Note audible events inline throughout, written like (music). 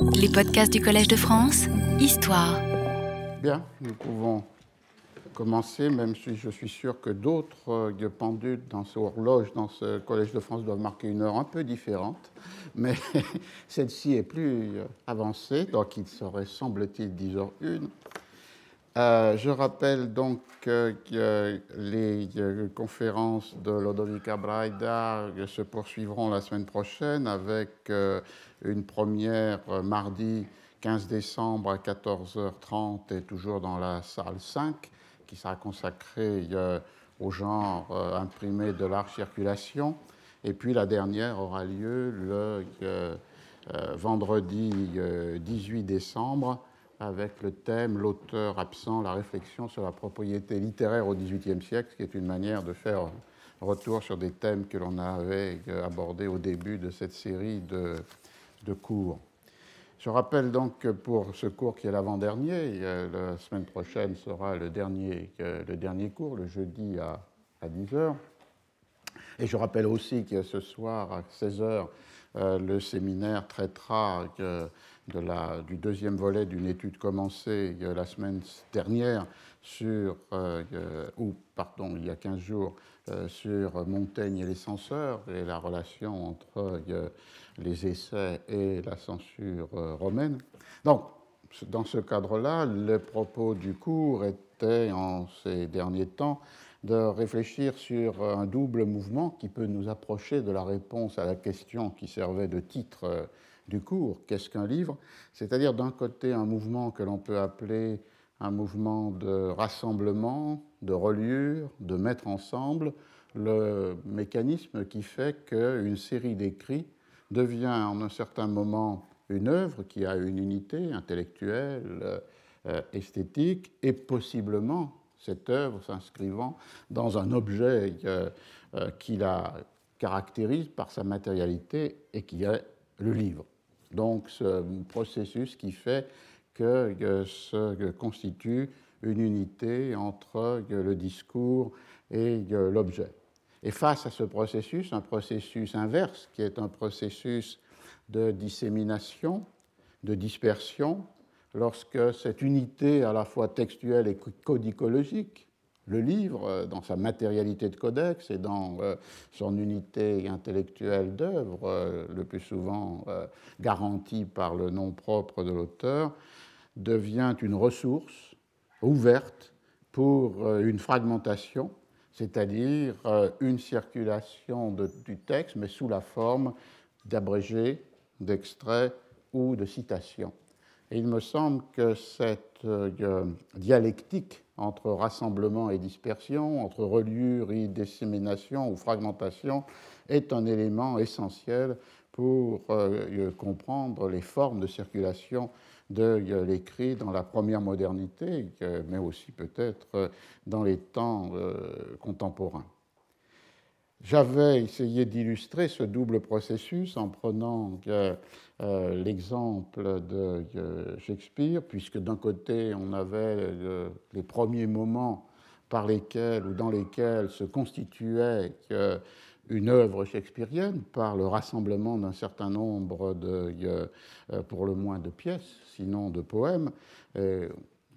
Les podcasts du Collège de France, Histoire. Bien, nous pouvons commencer, même si je suis sûr que d'autres euh, pendules dans ce horloge, dans ce Collège de France, doivent marquer une heure un peu différente. Mais (laughs) celle-ci est plus euh, avancée, donc il serait, semble-t-il, 10h01. Euh, je rappelle donc que les euh, conférences de Lodovica Braida se poursuivront la semaine prochaine avec euh, une première mardi 15 décembre à 14h30 et toujours dans la salle 5 qui sera consacrée au genre imprimé de l'art circulation. Et puis la dernière aura lieu le vendredi 18 décembre avec le thème L'auteur absent, la réflexion sur la propriété littéraire au XVIIIe siècle, qui est une manière de faire retour sur des thèmes que l'on avait abordés au début de cette série de, cours. Je rappelle donc que pour ce cours qui est l'avant-dernier, la semaine prochaine sera le dernier, le dernier cours, le jeudi à, à 10h. Et je rappelle aussi que ce soir à 16h, euh, le séminaire traitera du deuxième volet d'une étude commencée euh, la semaine dernière sur, euh, ou pardon, il y a 15 jours, sur Montaigne et les censeurs et la relation entre les essais et la censure romaine. Donc, dans ce cadre-là, le propos du cours était en ces derniers temps de réfléchir sur un double mouvement qui peut nous approcher de la réponse à la question qui servait de titre euh, du cours, qu'est-ce qu'un livre C'est-à-dire d'un côté un mouvement que l'on peut appeler un mouvement de rassemblement, de reliure, de mettre ensemble le mécanisme qui fait qu'une série d'écrits devient en un certain moment une œuvre qui a une unité intellectuelle, euh, esthétique et possiblement cette œuvre s'inscrivant dans un objet euh, qui la caractérise par sa matérialité et qui est le livre. Donc ce processus qui fait que se constitue une unité entre le discours et l'objet. Et face à ce processus, un processus inverse, qui est un processus de dissémination, de dispersion, lorsque cette unité à la fois textuelle et codicologique, le livre, euh, dans sa matérialité de codex et dans euh, son unité intellectuelle d'œuvre, euh, le plus souvent garantie par le nom propre de l'auteur, devient une ressource ouverte pour une fragmentation, c'est-à-dire une circulation du texte, mais sous la forme d'abrégés, d'extraits ou de citations. Il me semble que cette euh, dialectique entre rassemblement et dispersion, entre reliure et dissémination ou fragmentation, est un élément essentiel pour euh, comprendre les formes de circulation de euh, l'écrit dans la première modernité, mais aussi peut-être dans les temps contemporains. J'avais essayé d'illustrer ce double processus en prenant euh, l'exemple de Shakespeare, puisque d'un côté, on avait euh, les premiers moments par lesquels ou dans lesquels se constituait une œuvre shakespearienne par le rassemblement d'un certain nombre de, euh, pour le moins de pièces, sinon de poèmes.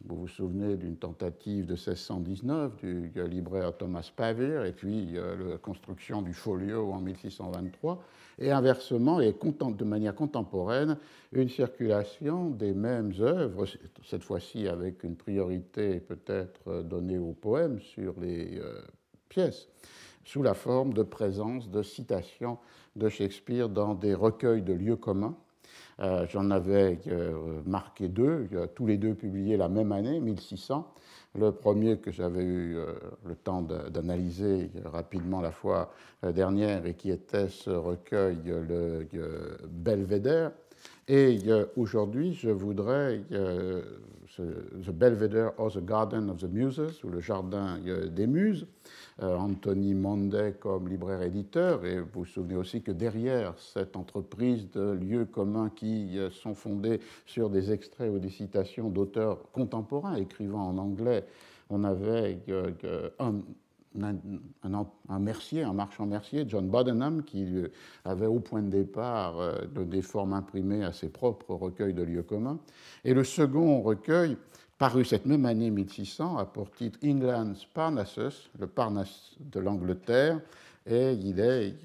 Vous vous souvenez d'une tentative de 1619 du libraire Thomas Pavier et puis la construction du folio en 1623, et inversement, et de manière contemporaine, une circulation des mêmes œuvres, cette fois-ci avec une priorité peut-être donnée aux poèmes sur les euh, pièces, sous la forme de présence de citations de Shakespeare dans des recueils de lieux communs euh, j'en avais euh, marqué deux, tous les deux publiés la même année, 1600. Le premier que j'avais eu euh, le temps d'analyser rapidement la fois dernière et qui était ce recueil, le Belvedere. Et aujourd'hui, je voudrais The Belvedere or the Garden of the Muses, ou le Jardin des Muses, euh, Anthony Monday comme libraire-éditeur, et vous vous souvenez aussi que derrière cette entreprise de lieux communs qui euh, sont fondés sur des extraits ou des citations d'auteurs contemporains écrivant en anglais, on avait euh, un mercier, un marchand mercier, John Bodenham, qui avait au point de départ des formes imprimées à ses propres recueils de lieux communs. Et le second recueil, paru cette même année 1600, a pour titre England's Parnassus, le Parnasse de l'Angleterre, et il est,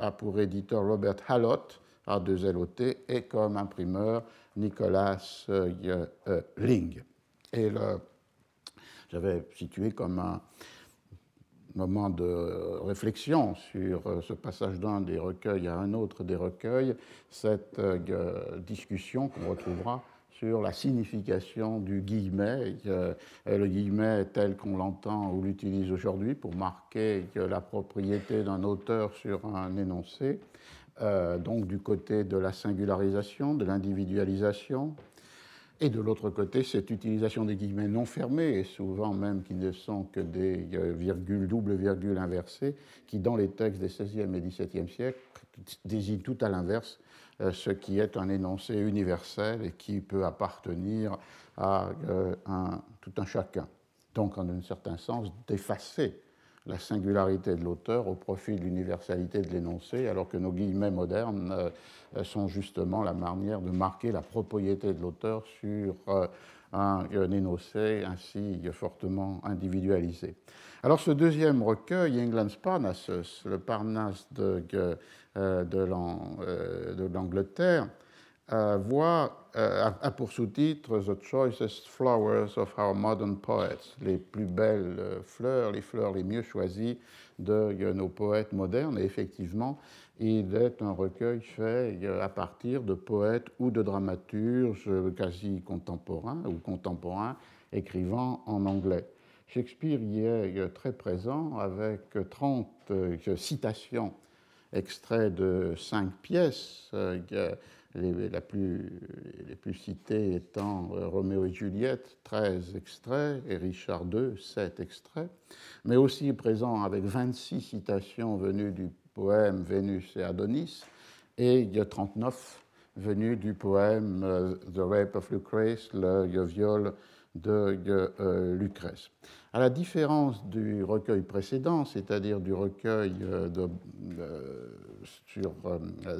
a pour éditeur Robert Hallott, A2LOT, et comme imprimeur Nicolas euh, euh, Ling. Et j'avais situé comme un moment de réflexion sur euh, ce passage d'un des recueils à un autre des recueils, cette discussion qu'on retrouvera sur la signification du guillemet, le guillemet tel qu'on l'entend ou l'utilise aujourd'hui pour marquer la propriété d'un auteur sur un énoncé, euh, donc du côté de la singularisation, de l'individualisation, et de l'autre côté, cette utilisation des guillemets non fermés, et souvent même qui ne sont que des euh, virgules, double virgules inversées, qui dans les textes des XVIe et XVIIe siècles désignent tout à l'inverse euh, ce qui est un énoncé universel et qui peut appartenir à euh, tout un chacun. Donc, en un certain sens, d'effacer la singularité de l'auteur au profit de l'universalité de l'énoncé, alors que nos guillemets modernes euh, sont justement la manière de marquer la propriété de l'auteur sur un, énoncé ainsi fortement individualisé. Alors ce deuxième recueil, England's Parnassus, le Parnasse de, euh, euh, de l'Angleterre, euh, voit, a pour sous-titre The Choicest Flowers of Our Modern Poets, les plus belles fleurs, les fleurs les mieux choisies de nos poètes modernes. Et effectivement, il est un recueil fait à partir de poètes ou de dramaturges quasi contemporains ou contemporains écrivant en anglais. Shakespeare y est très présent avec 30 citations extraits de cinq pièces, euh, les, la plus, les plus citées étant euh, Roméo et Juliette, 13 extraits, et Richard II, 7 extraits, mais aussi présent avec 26 citations venues du poème Vénus et Adonis, et il y a 39 venues du poème euh, The Rape of Lucrece, le viol de euh, Lucrèce. À la différence du recueil précédent, c'est-à-dire du recueil euh, de, euh, sur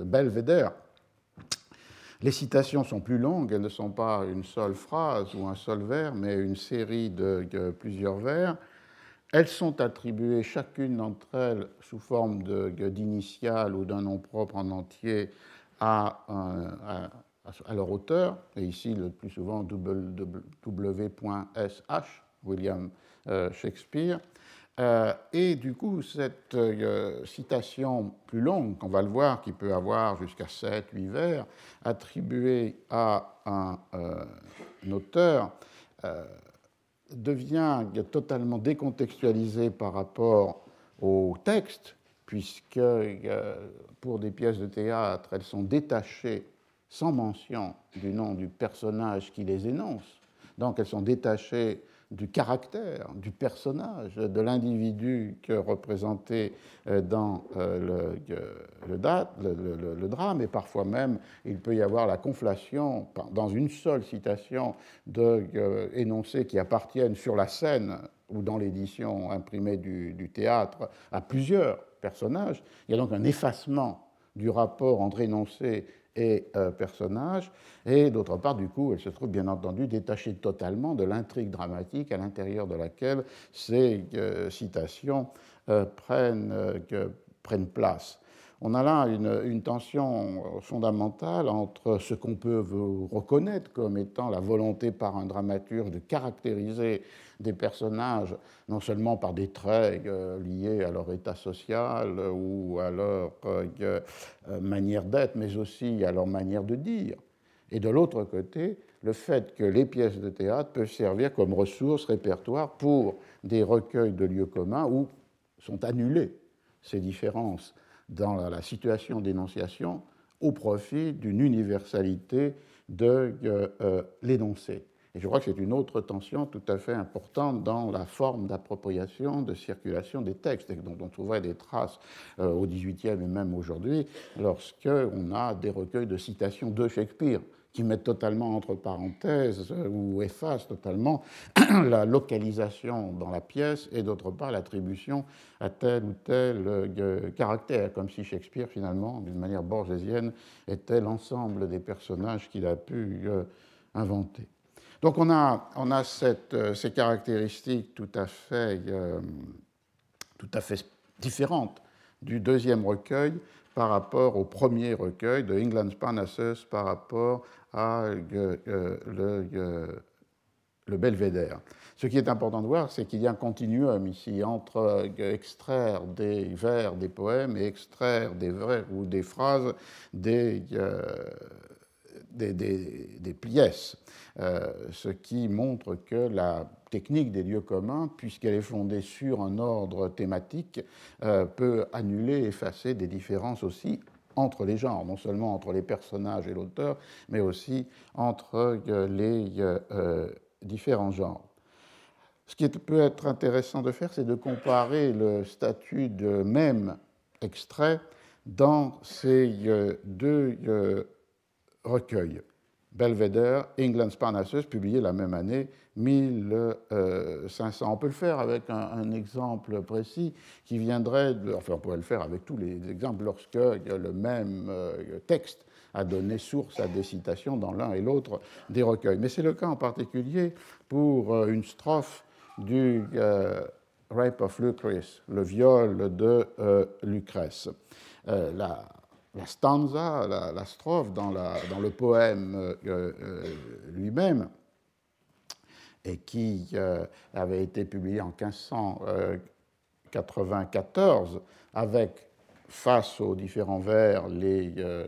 Belvédère, les citations sont plus longues, elles ne sont pas une seule phrase ou un seul vers, mais une série de, plusieurs vers. Elles sont attribuées, chacune d'entre elles, sous forme d'initiales ou d'un nom propre en entier, à, à leur auteur, et ici le plus souvent W.SH, William euh, Shakespeare. Euh, et du coup, cette euh, citation plus longue, qu'on va le voir, qui peut avoir jusqu'à 7, 8 vers, attribuée à un, auteur, devient totalement décontextualisée par rapport au texte, puisque pour des pièces de théâtre, elles sont détachées sans mention du nom du personnage qui les énonce. Donc elles sont détachées du caractère, du personnage, de l'individu que représenté euh, dans euh, le, le, drame, et parfois même il peut y avoir la conflation dans une seule citation d'énoncés euh, qui appartiennent sur la scène ou dans l'édition imprimée du, du théâtre à plusieurs personnages. Il y a donc un effacement du rapport entre énoncé et euh, personnage, et d'autre part, du coup, elle se trouve bien entendu détachée totalement de l'intrigue dramatique à l'intérieur de laquelle ces euh, citations euh, prennent, prennent place. On a là une, tension fondamentale entre ce qu'on peut reconnaître comme étant la volonté par un dramaturge de caractériser des personnages non seulement par des traits euh, liés à leur état social ou à leur euh, euh, manière d'être, mais aussi à leur manière de dire. Et de l'autre côté, le fait que les pièces de théâtre peuvent servir comme ressources, répertoire pour des recueils de lieux communs où sont annulées ces différences dans la situation d'énonciation au profit d'une universalité de l'énoncé. Et je crois que c'est une autre tension tout à fait importante dans la forme d'appropriation, de circulation des textes, dont on trouverait des traces euh, au XVIIIe et même aujourd'hui, lorsqu'on a des recueils de citations de Shakespeare qui mettent totalement entre parenthèses ou effacent totalement (clears throat) la localisation dans la pièce et d'autre part l'attribution à tel ou tel euh, caractère, comme si Shakespeare finalement, d'une manière borgésienne, était l'ensemble des personnages qu'il a pu euh, inventer. Donc on a, on a euh, ces caractéristiques tout à fait, tout à fait différentes du deuxième recueil par rapport au premier recueil de England's Parnassus par rapport à euh, euh, euh, le, belvédère. Ce qui est important de voir, c'est qu'il y a un continuum ici entre extraire des vers des poèmes et extraire des vers ou des phrases des, des, pièces, ce qui montre que la technique des lieux communs, puisqu'elle est fondée sur un ordre thématique, peut annuler, effacer des différences aussi entre les genres, non seulement entre les personnages et l'auteur, mais aussi entre euh, les euh, euh, différents genres. Ce qui peut être intéressant de faire, c'est de comparer le statut de même extrait dans ces deux recueils. Belvedere, England's Parnassus, publié la même année, 1500. On peut le faire avec un, exemple précis qui viendrait, enfin on pourrait le faire avec tous les exemples lorsque le même euh, texte a donné source à des citations dans l'un et l'autre des recueils. Mais c'est le cas en particulier pour euh, une strophe du euh, Rape of Lucrece, le viol de Lucrèce. la, la stanza, la, strophe dans, le poème lui-même et qui euh, avait été publié en 1594 avec, face aux différents vers, les euh,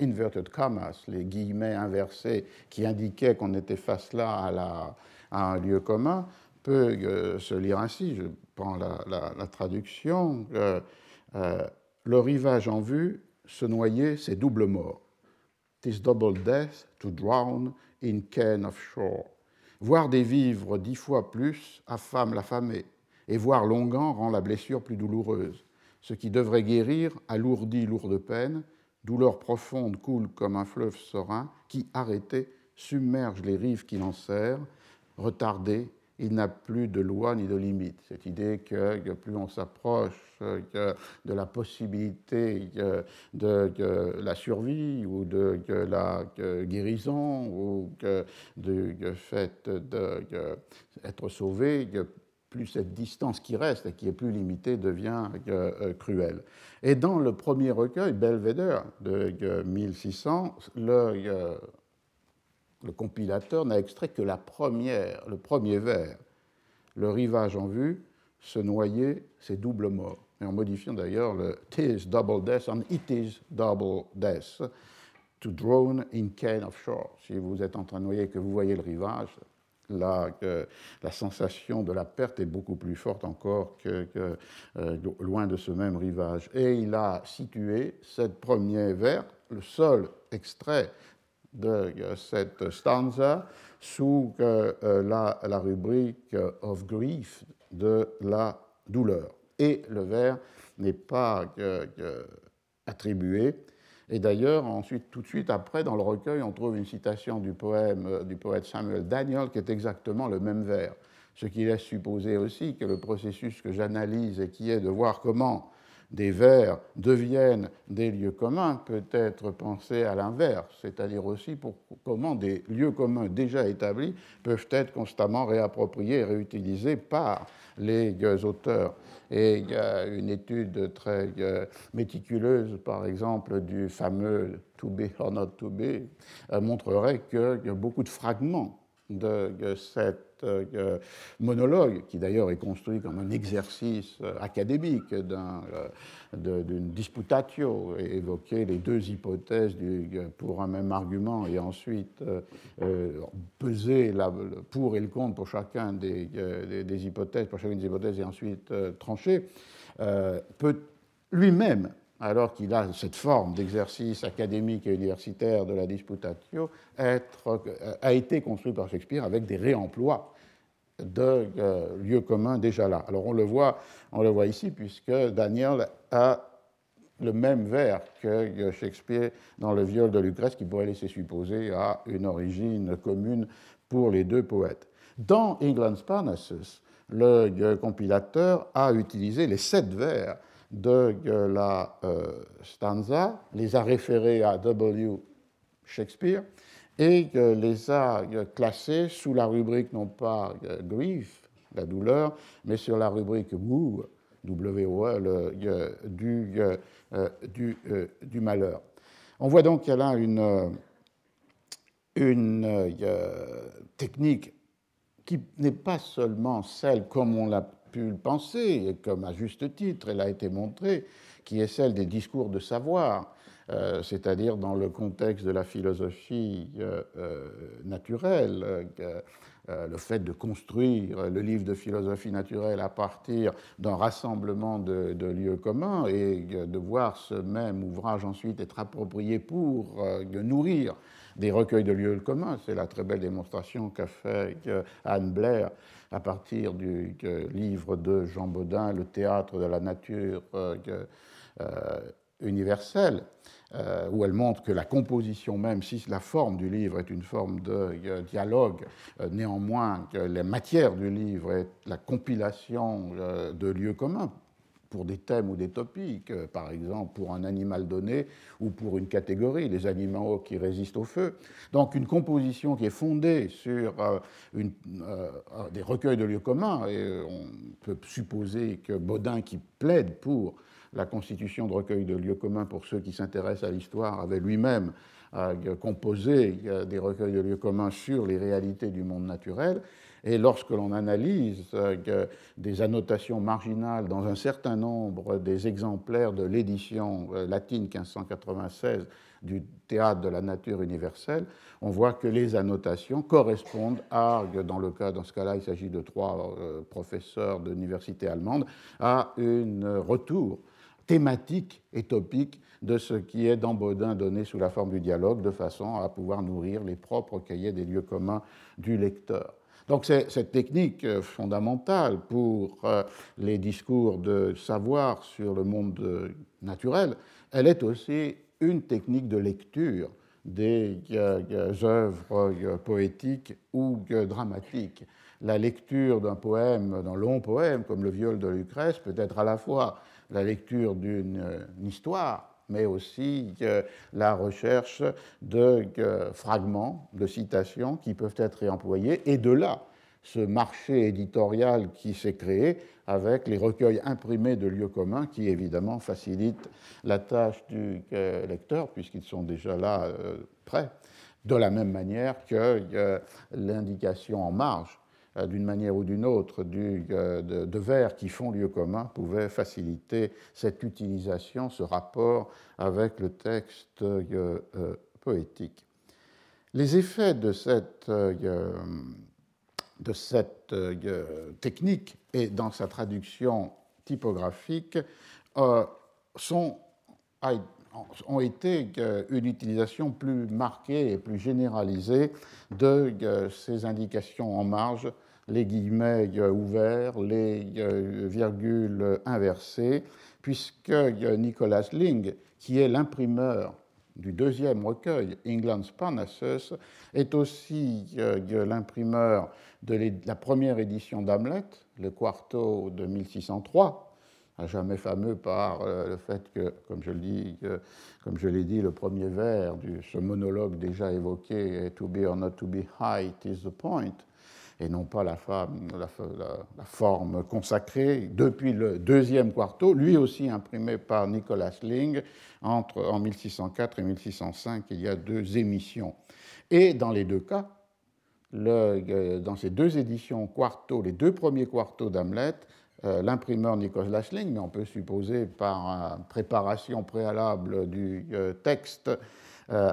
inverted commas, les guillemets inversés qui indiquaient qu'on était face là à, un lieu commun, peut euh, se lire ainsi. Je prends la traduction. Le rivage en vue, se noyer, c'est double mort. Tis double death to drown in ken of shore. Voir des vivres dix fois plus affame l'affamé, et voir longuant rend la blessure plus douloureuse. Ce qui devrait guérir alourdit lourde peine, douleur profonde coule comme un fleuve serein qui, arrêté, submerge les rives qui l'enserrent, retardé, il n'a plus de loi ni de limite. Cette idée que, plus on s'approche de la possibilité de, la survie ou de la guérison ou du fait d'être sauvé, plus cette distance qui reste et qui est plus limitée devient euh, cruelle. Et dans le premier recueil, Belvedere, de 1600, le le compilateur n'a extrait que la première, le premier vers. Le rivage en vue, se noyer, c'est double mort. Et en modifiant d'ailleurs le tis double death en it is double death, to drone in cane of shore. Si vous êtes en train de noyer et que vous voyez le rivage, la, la sensation de la perte est beaucoup plus forte encore que, euh, loin de ce même rivage. Et il a situé cette premier vers, le seul extrait de cette stanza sous euh, la, rubrique of grief de la douleur. Et le vers n'est pas attribué. Et d'ailleurs, ensuite, tout de suite après, dans le recueil, on trouve une citation du poème euh, du poète Samuel Daniel qui est exactement le même vers. Ce qui laisse supposer aussi que le processus que j'analyse et qui est de voir comment des vers deviennent des lieux communs peut être pensé à l'inverse, c'est-à-dire aussi pour comment des lieux communs déjà établis peuvent être constamment réappropriés et réutilisés par les auteurs. Et il y a une étude très euh, méticuleuse, par exemple, du fameux To be or not to be, euh, montrerait y a beaucoup de fragments de cette euh, monologue, qui d'ailleurs est construit comme un exercice euh, académique euh, d'une disputatio, et évoquer les deux hypothèses pour un même argument et ensuite peser la, pour et le contre pour chacun des, hypothèses, pour chacune des hypothèses et ensuite trancher, peut lui-même alors qu'il a cette forme d'exercice académique et universitaire de la disputatio, euh, a été construit par Shakespeare avec des réemplois de euh, lieux communs déjà là. Alors on le voit, on le voit ici puisque Daniel a le même vers que Shakespeare dans le viol de Lucrèce, qui pourrait laisser supposer à une origine commune pour les deux poètes. Dans England's Parnassus, le compilateur a utilisé les sept vers de la euh, stanza, les a référés à W. Shakespeare et les a classés sous la rubrique non pas grief, la douleur, mais sur la rubrique woo, du, euh, du, euh, du, malheur. On voit donc qu'il y a là une, une technique qui n'est pas seulement celle comme on l'a pu le penser, et comme à juste titre elle a été montrée, qui est celle des discours de savoir, euh, c'est-à-dire dans le contexte de la philosophie euh, euh, naturelle, le fait de construire le livre de philosophie naturelle à partir d'un rassemblement de, de, lieux communs et de voir ce même ouvrage ensuite être approprié pour nourrir des recueils de lieux communs. C'est la très belle démonstration qu'a fait Anne Blair à partir du livre de Jean Baudin, Le théâtre de la nature euh, euh, universelle, euh, où elle montre que la composition même, si la forme du livre est une forme de dialogue, néanmoins que la matière du livre est la compilation de lieux communs pour des thèmes ou des topiques, euh, par exemple pour un animal donné ou pour une catégorie, les animaux qui résistent au feu. Donc une composition qui est fondée sur euh, euh, des recueils de lieux communs, et on peut supposer que Baudin, qui plaide pour la constitution de recueils de lieux communs pour ceux qui s'intéressent à l'histoire, avait lui-même composé des recueils de lieux communs sur les réalités du monde naturel. Et lorsque l'on analyse euh, des annotations marginales dans un certain nombre des exemplaires de l'édition euh, latine 1596 du théâtre de la nature universelle, on voit que les annotations correspondent à, dans, ce cas-là, il s'agit de trois euh, professeurs d'université allemande, à un retour thématique et topique de ce qui est dans Baudin donné sous la forme du dialogue, de façon à pouvoir nourrir les propres cahiers des lieux communs du lecteur. Donc cette technique euh, fondamentale pour euh, les discours de savoir sur le monde euh, naturel, elle est aussi une technique de lecture des œuvres poétiques ou dramatiques. La lecture d'un poème, d'un long poème comme le viol de Lucrèce, peut être à la fois la lecture d'une histoire, mais aussi la recherche de fragments, de citations qui peuvent être réemployés, et de là ce marché éditorial qui s'est créé avec les recueils imprimés de lieux communs qui évidemment facilitent la tâche du lecteur puisqu'ils sont déjà là euh, prêts, de la même manière que l'indication en marge euh, d'une manière ou d'une autre euh, de, de, vers qui font lieu commun pouvait faciliter cette utilisation, ce rapport avec le texte euh, poétique. Les effets de cette, de cette technique et dans sa traduction typographique sont, ont été une utilisation plus marquée et plus généralisée de ces indications en marge les guillemets ouverts, les virgules inversées, puisque Nicolas Ling, qui est l'imprimeur du deuxième recueil, England's Parnassus, est aussi l'imprimeur de la première édition d'Hamlet, le quarto de 1603, à jamais fameux par euh, le fait que, comme je, le dis, comme je l'ai dit, le premier vers de ce monologue déjà évoqué To be or not to be high, is the point et non pas la, forme consacrée, depuis le deuxième quarto, lui aussi imprimé par Nicolas Ling entre, en 1604 et 1605. Il y a deux émissions. Et dans les deux cas, le, dans ces deux éditions quarto, les deux premiers quartos d'Hamlet, euh, l'imprimeur Nicolas Ling, mais on peut supposer par préparation préalable du euh, texte, euh,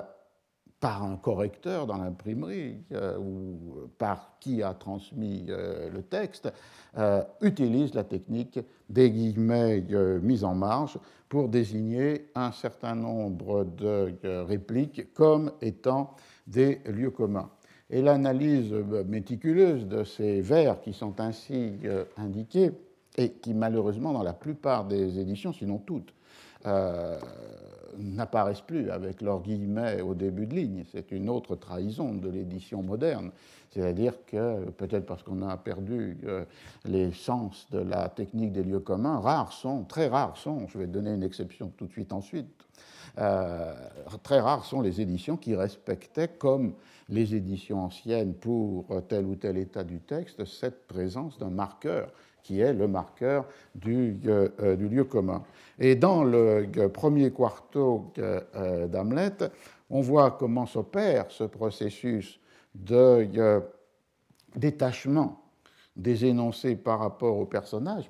par un correcteur dans l'imprimerie euh, ou par qui a transmis euh, le texte, euh, utilise la technique des guillemets mis en marge pour désigner un certain nombre de répliques comme étant des lieux communs. Et l'analyse méticuleuse de ces vers qui sont ainsi indiqués, et qui malheureusement dans la plupart des éditions, sinon toutes, n'apparaissent plus avec leurs guillemets au début de ligne. C'est une autre trahison de l'édition moderne. C'est-à-dire que, peut-être parce qu'on a perdu euh, les sens de la technique des lieux communs, rares sont, très rares sont, je vais donner une exception tout de suite ensuite, euh, très rares sont les éditions qui respectaient, comme les éditions anciennes pour tel ou tel état du texte, cette présence d'un marqueur qui est le marqueur du, euh, du, lieu commun. Et dans le premier quarto d'Hamlet, on voit comment s'opère ce processus de euh, détachement des énoncés par rapport au personnage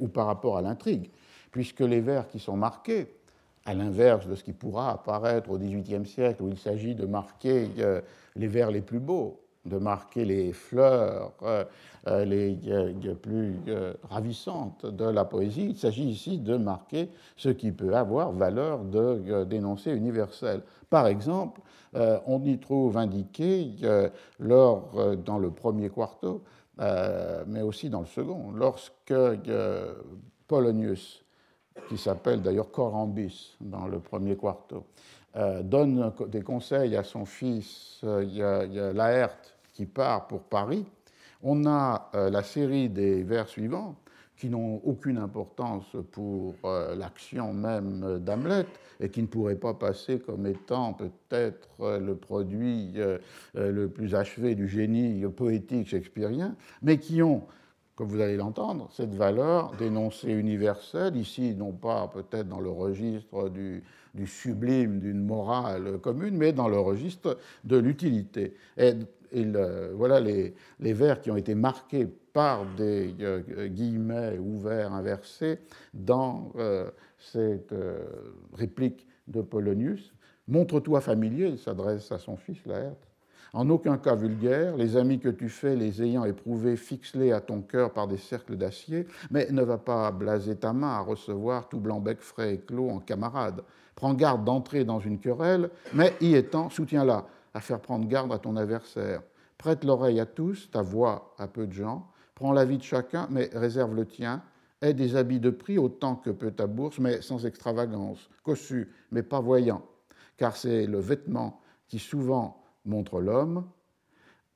ou par rapport à l'intrigue, puisque les vers qui sont marqués, à l'inverse de ce qui pourra apparaître au XVIIIe siècle, où il s'agit de marquer euh, les vers les plus beaux, de marquer les fleurs euh, les plus ravissantes de la poésie, il s'agit ici de marquer ce qui peut avoir valeur d'énoncé universel. Par exemple, euh, on y trouve indiqué lors, euh, dans le premier quarto, euh, mais aussi dans le second, lorsque Polonius, qui s'appelle d'ailleurs Corambis dans le premier quarto, donne des conseils à son fils Laerte qui part pour Paris, on a la série des vers suivants qui n'ont aucune importance pour euh, l'action même d'Hamlet et qui ne pourraient pas passer comme étant peut-être euh, le produit euh, le plus achevé du génie poétique shakespearien, mais qui ont, comme vous allez l'entendre, cette valeur d'énoncé universel, ici non pas peut-être dans le registre du, sublime d'une morale commune, mais dans le registre de l'utilité. Voilà les, vers qui ont été marqués par des euh, guillemets ouverts inversés dans euh, cette euh, réplique de Polonius. Montre-toi familier, il s'adresse à son fils Laerte. En aucun cas vulgaire, les amis que tu fais, les ayant éprouvés, fixe-les à ton cœur par des cercles d'acier, mais ne va pas blaser ta main à recevoir tout blanc-bec frais et clos en camarade. Prends garde d'entrer dans une querelle, mais y étant, soutiens-la à faire prendre garde à ton adversaire. Prête l'oreille à tous, ta voix à peu de gens, Prends la vie de chacun, mais réserve le tien. Aie des habits de prix autant que peut ta bourse, mais sans extravagance. Cossu, mais pas voyant. Car c'est le vêtement qui souvent montre l'homme.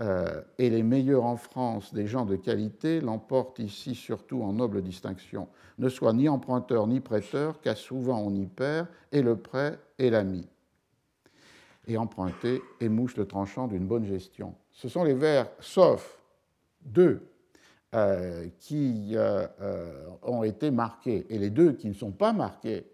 Euh, et les meilleurs en France des gens de qualité l'emportent ici surtout en noble distinction. Ne sois ni emprunteur ni prêteur, car souvent on y perd, et le prêt est l'ami. Et emprunter émouche le tranchant d'une bonne gestion. Ce sont les vers, sauf deux euh, qui euh, euh, ont été marqués. Et les deux qui ne sont pas marqués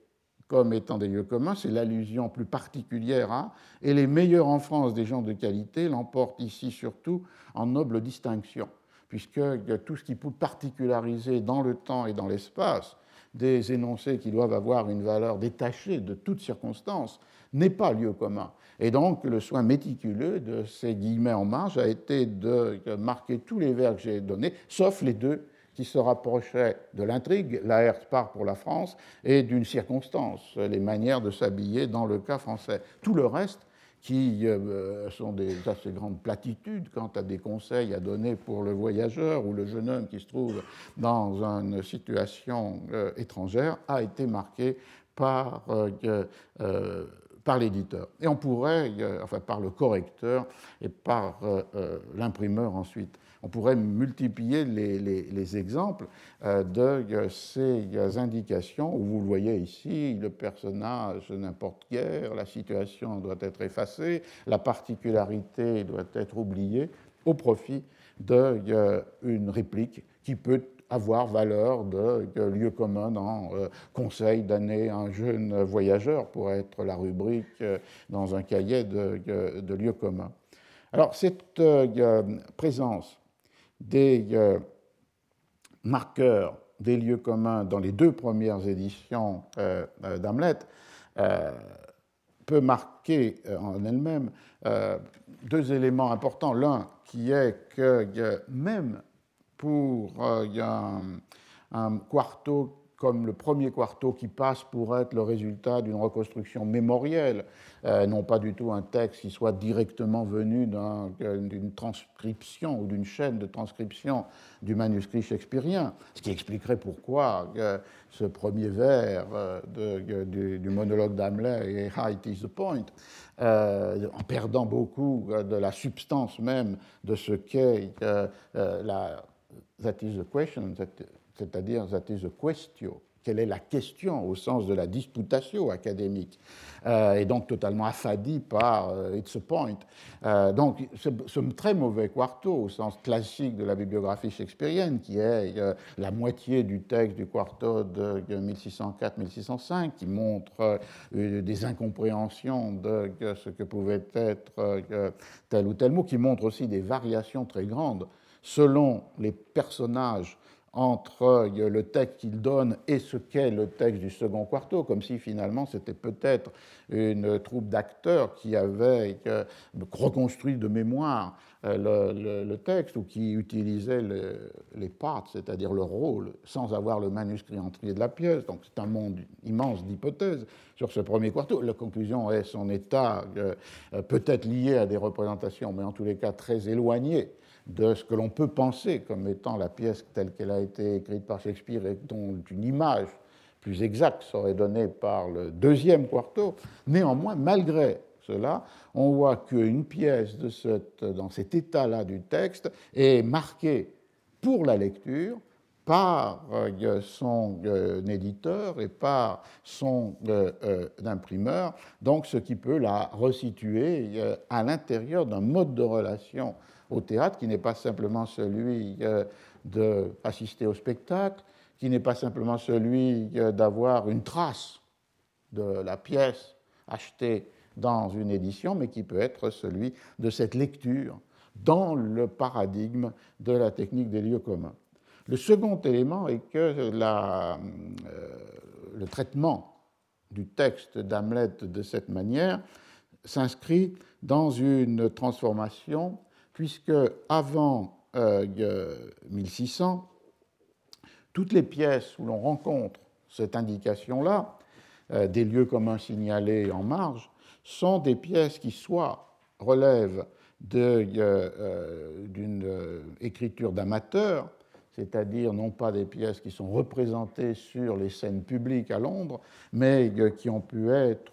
comme étant des lieux communs, c'est l'allusion plus particulière à, et les meilleurs en France des gens de qualité l'emportent ici surtout en noble distinction, puisque tout ce qui peut particulariser dans le temps et dans l'espace des énoncés qui doivent avoir une valeur détachée de toute circonstance n'est pas lieu commun. Et donc, le soin méticuleux de ces guillemets en marge a été de marquer tous les vers que j'ai donnés, sauf les deux qui se rapprochaient de l'intrigue, la Hertz part pour la France, et d'une circonstance, les manières de s'habiller dans le cas français. Tout le reste, qui euh, sont des assez grandes platitudes quant à des conseils à donner pour le voyageur ou le jeune homme qui se trouve dans une situation euh, étrangère, a été marqué par euh, par l'éditeur. Et on pourrait, euh, enfin par le correcteur et par euh, euh, l'imprimeur ensuite. On pourrait multiplier les, exemples de ces indications où vous le voyez ici, le personnage n'importe guère, la situation doit être effacée, la particularité doit être oubliée au profit d'une réplique qui peut avoir valeur de, lieu commun dans euh, Conseil d'année un jeune voyageur pour être la rubrique euh, dans un cahier de, de lieu commun. Alors cette euh, présence des marqueurs des lieux communs dans les deux premières éditions d'Hamlet peut marquer en elle-même deux éléments importants. L'un qui est que même pour euh, un, quarto comme le premier quarto qui passe pour être le résultat d'une reconstruction mémorielle, euh, non pas du tout un texte qui soit directement venu d'une transcription ou d'une chaîne de transcription du manuscrit shakespearien, ce qui expliquerait pourquoi euh, ce premier vers euh, du, monologue d'Hamlet est Height is the point, en perdant beaucoup de la substance même de ce qu'est la That is the question, c'est-à-dire that is a question. Quelle est la question au sens de la disputation académique? Euh, Et donc totalement affadi par euh, It's a point. Euh, donc ce, très mauvais quarto au sens classique de la bibliographie shakespearienne, qui est la moitié du texte du quarto de 1604-1605, qui montre des incompréhensions de ce que pouvait être tel ou tel mot, qui montre aussi des variations très grandes selon les personnages entre le texte qu'il donne et ce qu'est le texte du second quarto, comme si finalement c'était peut-être une troupe d'acteurs qui avait euh, reconstruit de mémoire euh, le, texte ou qui utilisait les parts, c'est-à-dire le rôle, sans avoir le manuscrit entier de la pièce. Donc c'est un monde immense d'hypothèses sur ce premier quarto. La conclusion est son état euh, peut-être lié à des représentations, mais en tous les cas très éloigné de ce que l'on peut penser comme étant la pièce telle qu'elle a été écrite par Shakespeare et dont une image plus exacte serait donnée par le deuxième quarto. Néanmoins, malgré cela, on voit qu'une pièce dans cet état-là du texte est marquée pour la lecture par euh, son euh, éditeur et par son euh, imprimeur, donc ce qui peut la resituer à l'intérieur d'un mode de relation au théâtre qui n'est pas simplement celui euh, d'assister au spectacle, qui n'est pas simplement celui euh, d'avoir une trace de la pièce achetée dans une édition, mais qui peut être celui de cette lecture dans le paradigme de la technique des lieux communs. Le second élément est que euh, le traitement du texte d'Hamlet de cette manière s'inscrit dans une transformation puisque avant 1600, euh, toutes les pièces où l'on rencontre cette indication-là, euh, des lieux communs signalés en marge, sont des pièces qui soit relèvent euh, d'une écriture d'amateur, c'est-à-dire non pas des pièces qui sont représentées sur les scènes publiques à Londres, mais qui ont pu être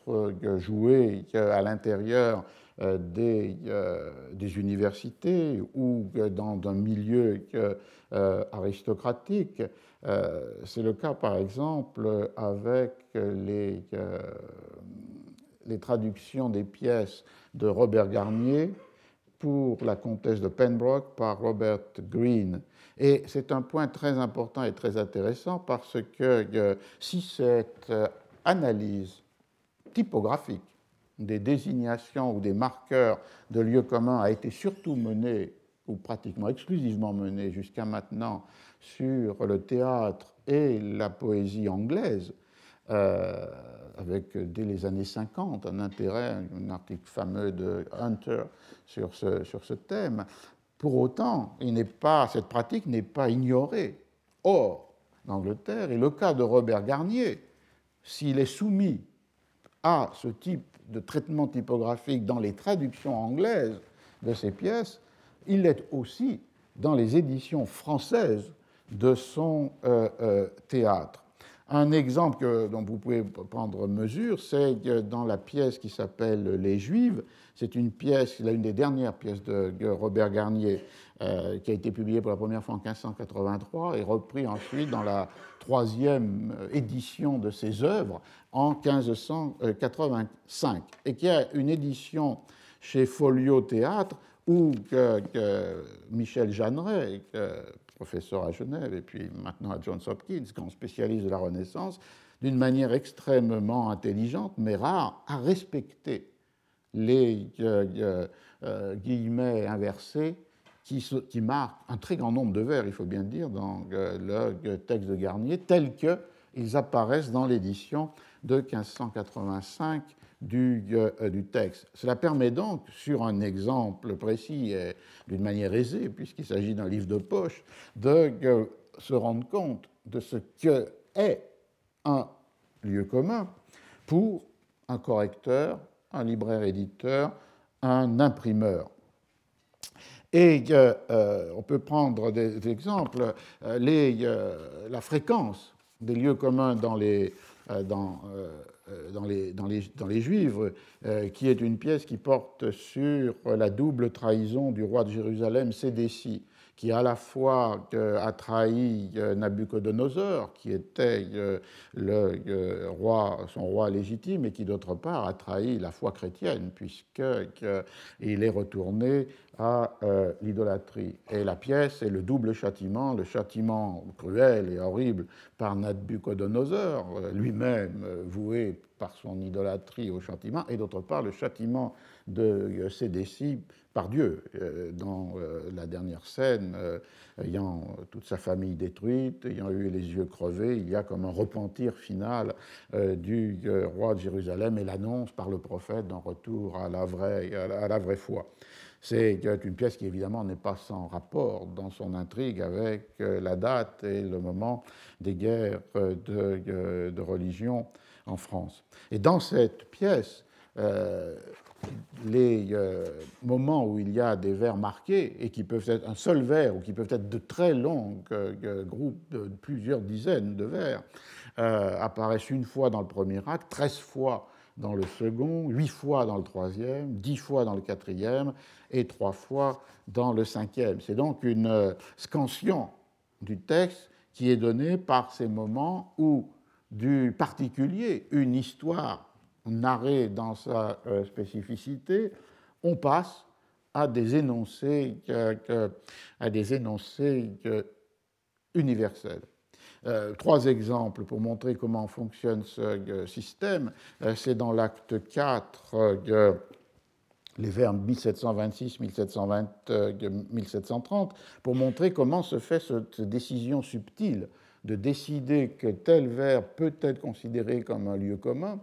jouées à l'intérieur euh, des, euh, des, universités ou dans un milieu euh, aristocratique. C'est le cas, par exemple, avec les, les traductions des pièces de Robert Garnier pour la comtesse de Pembroke par Robert Greene. Et c'est un point très important et très intéressant parce que si cette analyse typographique des désignations ou des marqueurs de lieux communs a été surtout mené, ou pratiquement exclusivement mené jusqu'à maintenant, sur le théâtre et la poésie anglaise, euh, avec dès les années 50 un intérêt, un article fameux de Hunter sur ce, sur ce thème. Pour autant, cette pratique n'est pas ignorée. Or, l'Angleterre, et le cas de Robert Garnier, s'il est soumis à ce type de traitement typographique dans les traductions anglaises de ces pièces, il l'est aussi dans les éditions françaises de son euh, euh, théâtre. Un exemple dont vous pouvez prendre mesure, c'est dans la pièce qui s'appelle Les Juives. C'est une pièce, une des dernières pièces de Robert Garnier, euh, qui a été publiée pour la première fois en 1583 et repris ensuite dans la troisième édition de ses œuvres en 1585, et qui a une édition chez Folio Théâtre où Michel Jeanneret, professeur à Genève et puis maintenant à Johns Hopkins, grand spécialiste de la Renaissance, d'une manière extrêmement intelligente mais rare, a respecté les euh, euh, guillemets inversés qui, marquent un très grand nombre de vers, il faut bien dire, dans euh, le texte de Garnier, tels qu'ils apparaissent dans l'édition de 1585 du, euh, du, texte. Cela permet donc, sur un exemple précis et d'une manière aisée, puisqu'il s'agit d'un livre de poche, de se rendre compte de ce que est un lieu commun pour un correcteur, un libraire-éditeur, un imprimeur. Et euh, on peut prendre des, exemples. Euh, les, euh, la fréquence des lieux communs dans les, dans, dans les, dans les, dans les Juifs, qui est une pièce qui porte sur la double trahison du roi de Jérusalem, Sédécie, qui à la fois a trahi Nabucodonosor, qui était roi, son roi légitime, et qui d'autre part a trahi la foi chrétienne, puisqu'il est retourné à euh, l'idolâtrie. Et la pièce est le double châtiment, le châtiment cruel et horrible par Nabucodonosor, euh, lui-même euh, voué par son idolâtrie au châtiment, et d'autre part le châtiment de Sédécie par Dieu, dans la dernière scène, ayant toute sa famille détruite, ayant eu les yeux crevés, il y a comme un repentir final du roi de Jérusalem et l'annonce par le prophète d'un retour à la vraie, à la vraie foi. C'est une pièce qui évidemment n'est pas sans rapport dans son intrigue avec euh, la date et le moment des guerres euh, euh, de, religion en France. Et dans cette pièce, les moments où il y a des vers marqués et qui peuvent être un seul vers ou qui peuvent être de très longs groupes de plusieurs dizaines de vers apparaissent une fois dans le premier acte, treize fois dans le second, huit fois dans le troisième, dix fois dans le quatrième et trois fois dans le cinquième. C'est donc une euh, scansion du texte qui est donnée par ces moments où du particulier, une histoire narrée dans sa euh, spécificité, on passe à des énoncés, universels. Euh, trois exemples pour montrer comment fonctionne ce système. C'est dans l'acte 4 les vers 1726, 1720, 1730, pour montrer comment se fait cette décision subtile de décider que tel vers peut être considéré comme un lieu commun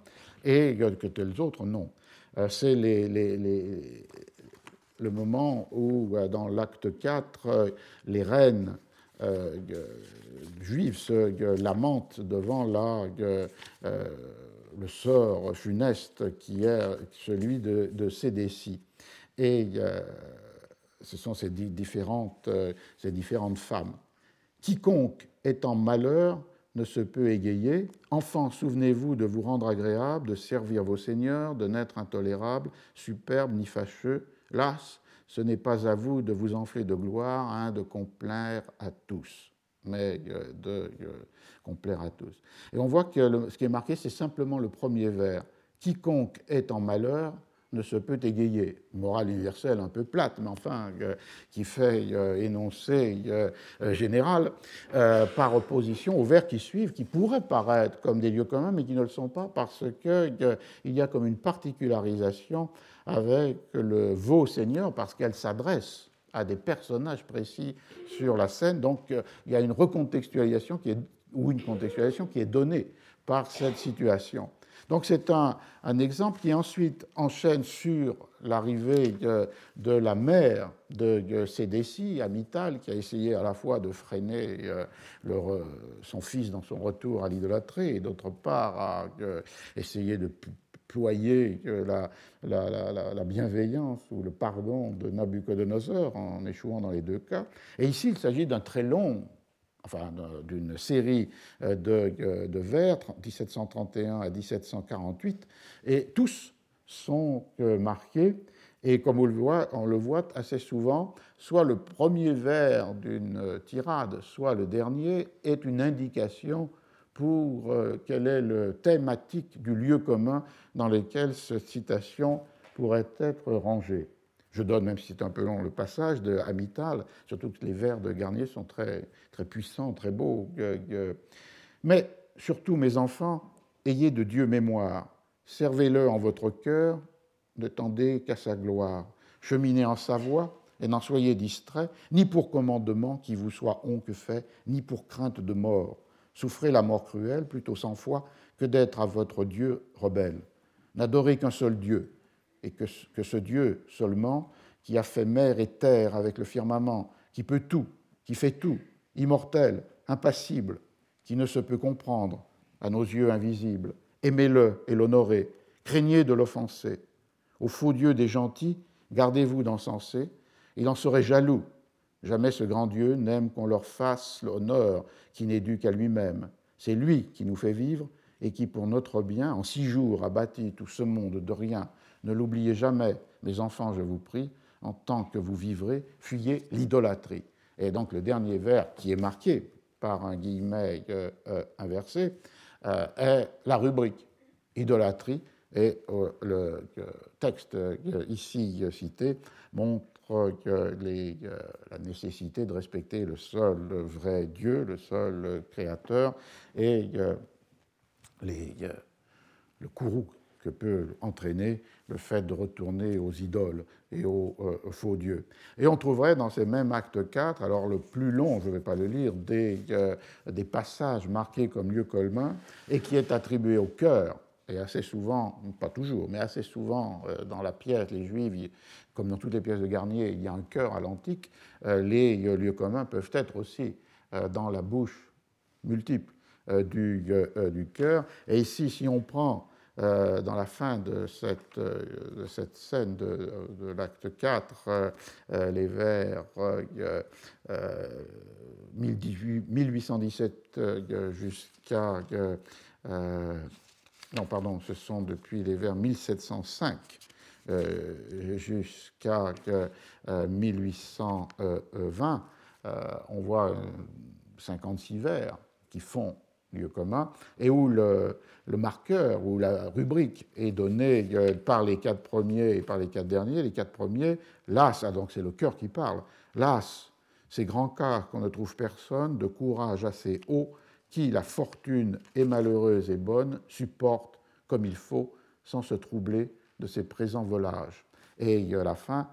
et que tels autres non. Euh, c'est le moment où, euh, dans l'acte 4, euh, les reines juives se lamentent devant le sort funeste qui est celui de, de Sédécie. Et ce sont ces différentes, ces différentes femmes. Quiconque est en malheur ne se peut égayer. Enfants, souvenez-vous de vous rendre agréable, de servir vos seigneurs, de n'être intolérable, superbe ni fâcheux. Las, ce n'est pas à vous de vous enfler de gloire, hein, de complaire à tous, mais euh, de plaire à tous. Et on voit que ce qui est marqué, c'est simplement le premier vers. Quiconque est en malheur ne se peut égayer. Morale universelle un peu plate, mais enfin, euh, qui fait euh, énoncer euh, général, par opposition aux vers qui suivent, qui pourraient paraître comme des lieux communs, mais qui ne le sont pas, parce qu'il y a comme une particularisation avec le veau Seigneur, parce qu'elle s'adresse à des personnages précis sur la scène. Donc il y a une recontextualisation qui est ou une contextualisation qui est donnée par cette situation. Donc c'est un, exemple qui ensuite enchaîne sur l'arrivée de, la mère de, Sédécie, Amital, qui a essayé à la fois de freiner euh, son fils dans son retour à l'idolâtrie et d'autre part à euh, essayer de ployer la, la, bienveillance ou le pardon de Nabucodonosor en échouant dans les deux cas. Et ici, il s'agit d'un très long enfin d'une série euh, euh, de, vers, 1731 à 1748, et tous sont euh, marqués, et comme on le, voit, on le voit assez souvent, soit le premier vers d'une tirade, soit le dernier, est une indication pour quelle est le thématique du lieu commun dans lequel cette citation pourrait être rangée. Je donne, même si c'est un peu long, le passage de Amital, surtout que les vers de Garnier sont très, très puissants, très beaux. Mais surtout, mes enfants, ayez de Dieu mémoire, servez-le en votre cœur, ne tendez qu'à sa gloire. Cheminez en sa voie et n'en soyez distraits, ni pour commandement qui vous soit honte fait, ni pour crainte de mort. Souffrez la mort cruelle plutôt sans foi que d'être à votre Dieu rebelle. N'adorez qu'un seul Dieu, et que, ce Dieu seulement, qui a fait mer et terre avec le firmament, qui peut tout, qui fait tout, immortel, impassible, qui ne se peut comprendre, à nos yeux invisibles. Aimez-le et l'honorez, craignez de l'offenser. Au faux Dieu des gentils, gardez-vous d'encenser. Il en serait jaloux. Jamais ce grand Dieu n'aime qu'on leur fasse l'honneur qui n'est dû qu'à lui-même. C'est lui qui nous fait vivre et qui, pour notre bien, en six jours a bâti tout ce monde de rien. Ne l'oubliez jamais, mes enfants, je vous prie, en tant que vous vivrez, fuyez l'idolâtrie. Et donc le dernier vers qui est marqué par un guillemet euh, euh, inversé euh, est la rubrique idolâtrie. Et le texte ici cité montre la nécessité de respecter le seul vrai Dieu, le seul créateur, et les, le courroux que peut entraîner le fait de retourner aux idoles et aux, euh, faux dieux. Et on trouverait dans ces mêmes actes 4, alors le plus long, je ne vais pas le lire, des, euh, passages marqués comme lieu commun et qui est attribué au cœur. Et assez souvent, pas toujours, mais assez souvent euh, dans la pièce, les Juifs, comme dans toutes les pièces de Garnier, il y a un cœur à l'antique, les lieux communs peuvent être aussi dans la bouche multiple du, du cœur. Et ici, si on prend euh, dans la fin de cette, euh, scène de, de l'acte 4, euh, les vers 1817 jusqu'à. non, pardon, ce sont depuis les vers 1705 jusqu'à 1820, on voit 56 vers qui font lieu commun, et où le, marqueur ou la rubrique est donnée euh, par les quatre premiers et par les quatre derniers. Les quatre premiers, las, ah, donc c'est le cœur qui parle, las, ces grands cas qu'on ne trouve personne, de courage assez haut, qui, la fortune est malheureuse et bonne, supporte comme il faut, sans se troubler de ses présents volages. Et à la fin,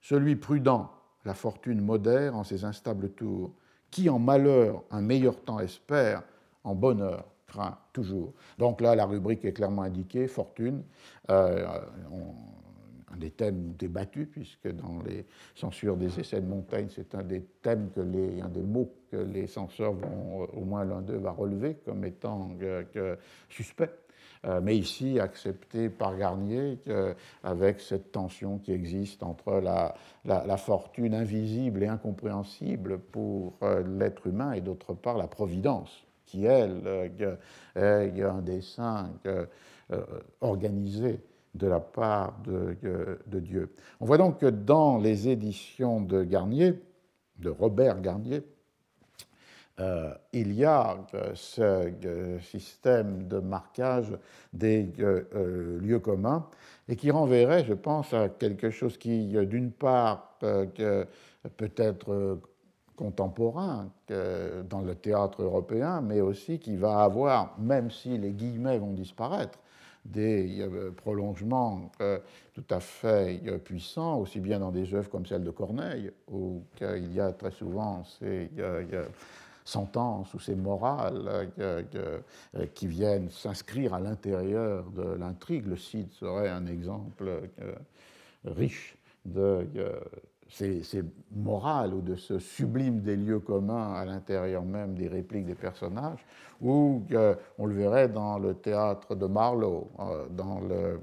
celui prudent, la fortune modère en ses instables tours, qui en malheur un meilleur temps espère, en bonheur craint toujours. Donc là, la rubrique est clairement indiquée, fortune, euh, un des thèmes débattus, puisque dans les censures des essais de Montaigne, c'est un des thèmes, que les, un des mots que les censeurs vont, au moins l'un d'eux va relever comme étant suspect. Euh, mais ici accepté par Garnier avec cette tension qui existe entre la, fortune invisible et incompréhensible pour euh, l'être humain et d'autre part la providence qui, elle, euh, est un dessin euh, organisé de la part de, Dieu. On voit donc que dans les éditions de Garnier, de Robert Garnier, euh, il y a ce système de marquage des lieux communs et qui renverrait, je pense, à quelque chose qui, d'une part, peut être contemporain dans le théâtre européen, mais aussi qui va avoir, même si les guillemets vont disparaître, des euh, prolongements euh, tout à fait euh, puissants, aussi bien dans des œuvres comme celle de Corneille, où il y a très souvent ces sentences ou ces morales qui viennent s'inscrire à l'intérieur de l'intrigue. Le Cid serait un exemple riche de ces, morales ou de ce sublime des lieux communs à l'intérieur même des répliques des personnages, ou on le verrait dans le théâtre de Marlowe, euh, dans le,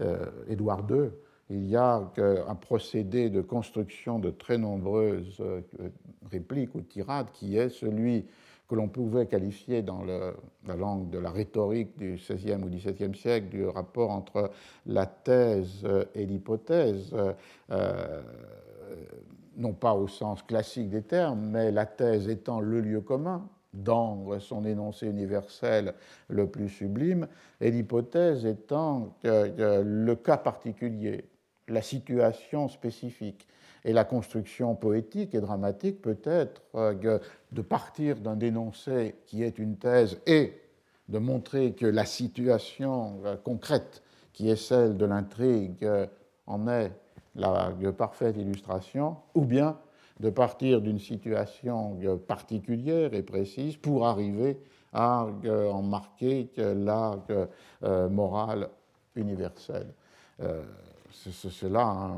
euh, Édouard II, il y a un procédé de construction de très nombreuses euh, répliques ou tirades qui est celui que l'on pouvait qualifier dans la langue de la rhétorique du XVIe ou XVIIe siècle du rapport entre la thèse et l'hypothèse. Euh, non pas au sens classique des termes, mais la thèse étant le lieu commun dans son énoncé universel le plus sublime, et l'hypothèse étant le cas particulier, la situation spécifique. Et la construction poétique et dramatique peut être euh, de partir d'un énoncé qui est une thèse et de montrer que la situation euh, concrète qui est celle de l'intrigue en est la parfaite illustration, ou bien de partir d'une situation particulière et précise pour arriver à euh, en marquer la euh, morale universelle. Euh, c'est là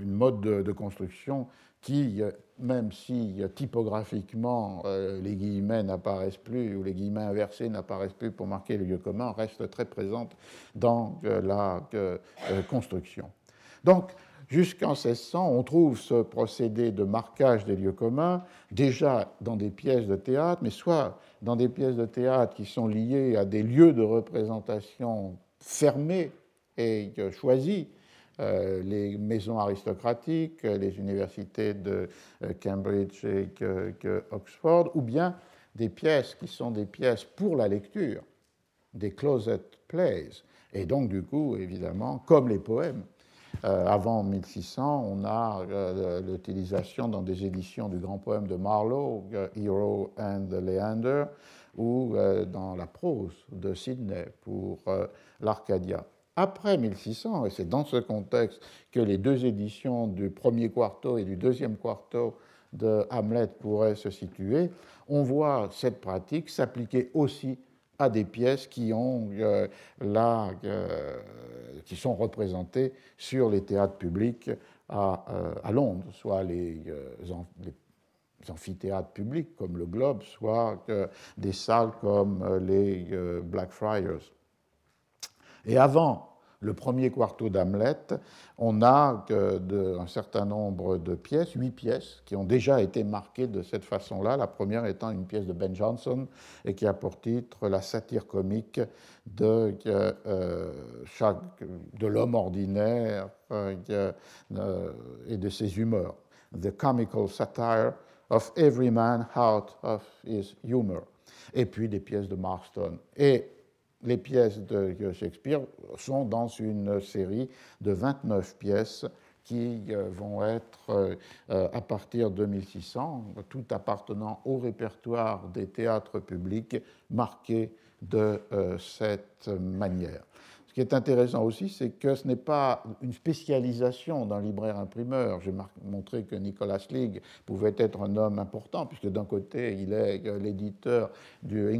une mode de, construction qui, même si typographiquement les guillemets n'apparaissent plus ou les guillemets inversés n'apparaissent plus pour marquer le lieu commun, reste très présente dans la construction. Donc, Jusqu'en 1600, on trouve ce procédé de marquage des lieux communs déjà dans des pièces de théâtre, mais soit dans des pièces de théâtre qui sont liées à des lieux de représentation fermés et choisis, euh, les maisons aristocratiques, les universités de euh, Cambridge et Oxford, ou bien des pièces qui sont des pièces pour la lecture, des closet plays, et donc du coup, évidemment, comme les poèmes, euh, avant 1600, on a euh, l'utilisation dans des éditions du grand poème de Marlowe, euh, Hero and Leander, ou dans la prose de Sidney pour l'Arcadia. Après 1600, et c'est dans ce contexte que les deux éditions du premier quarto et du deuxième quarto de Hamlet pourraient se situer, on voit cette pratique s'appliquer aussi des pièces qui, ont, euh, euh, qui sont représentées sur les théâtres publics à, euh, Londres, soit les, les, amphithéâtres publics comme le Globe, soit des salles comme les Blackfriars. Et avant le premier quarto d'Hamlet, on a un certain nombre de pièces, huit pièces, qui ont déjà été marquées de cette façon-là. La première étant une pièce de Ben Jonson et qui a pour titre La satire comique de, euh, de l'homme ordinaire euh, et de ses humeurs. The comical satire of every man out of his humor. Et puis des pièces de Marston. Et les pièces de Shakespeare sont dans une série de 29 pièces qui euh, vont être, euh, à partir de 1600, tout appartenant au répertoire des théâtres publics, marquées de euh, cette manière. Ce qui est intéressant aussi, c'est que ce n'est pas une spécialisation d'un libraire-imprimeur. J'ai montré que Nicolas League pouvait être un homme important, puisque d'un côté, il est l'éditeur du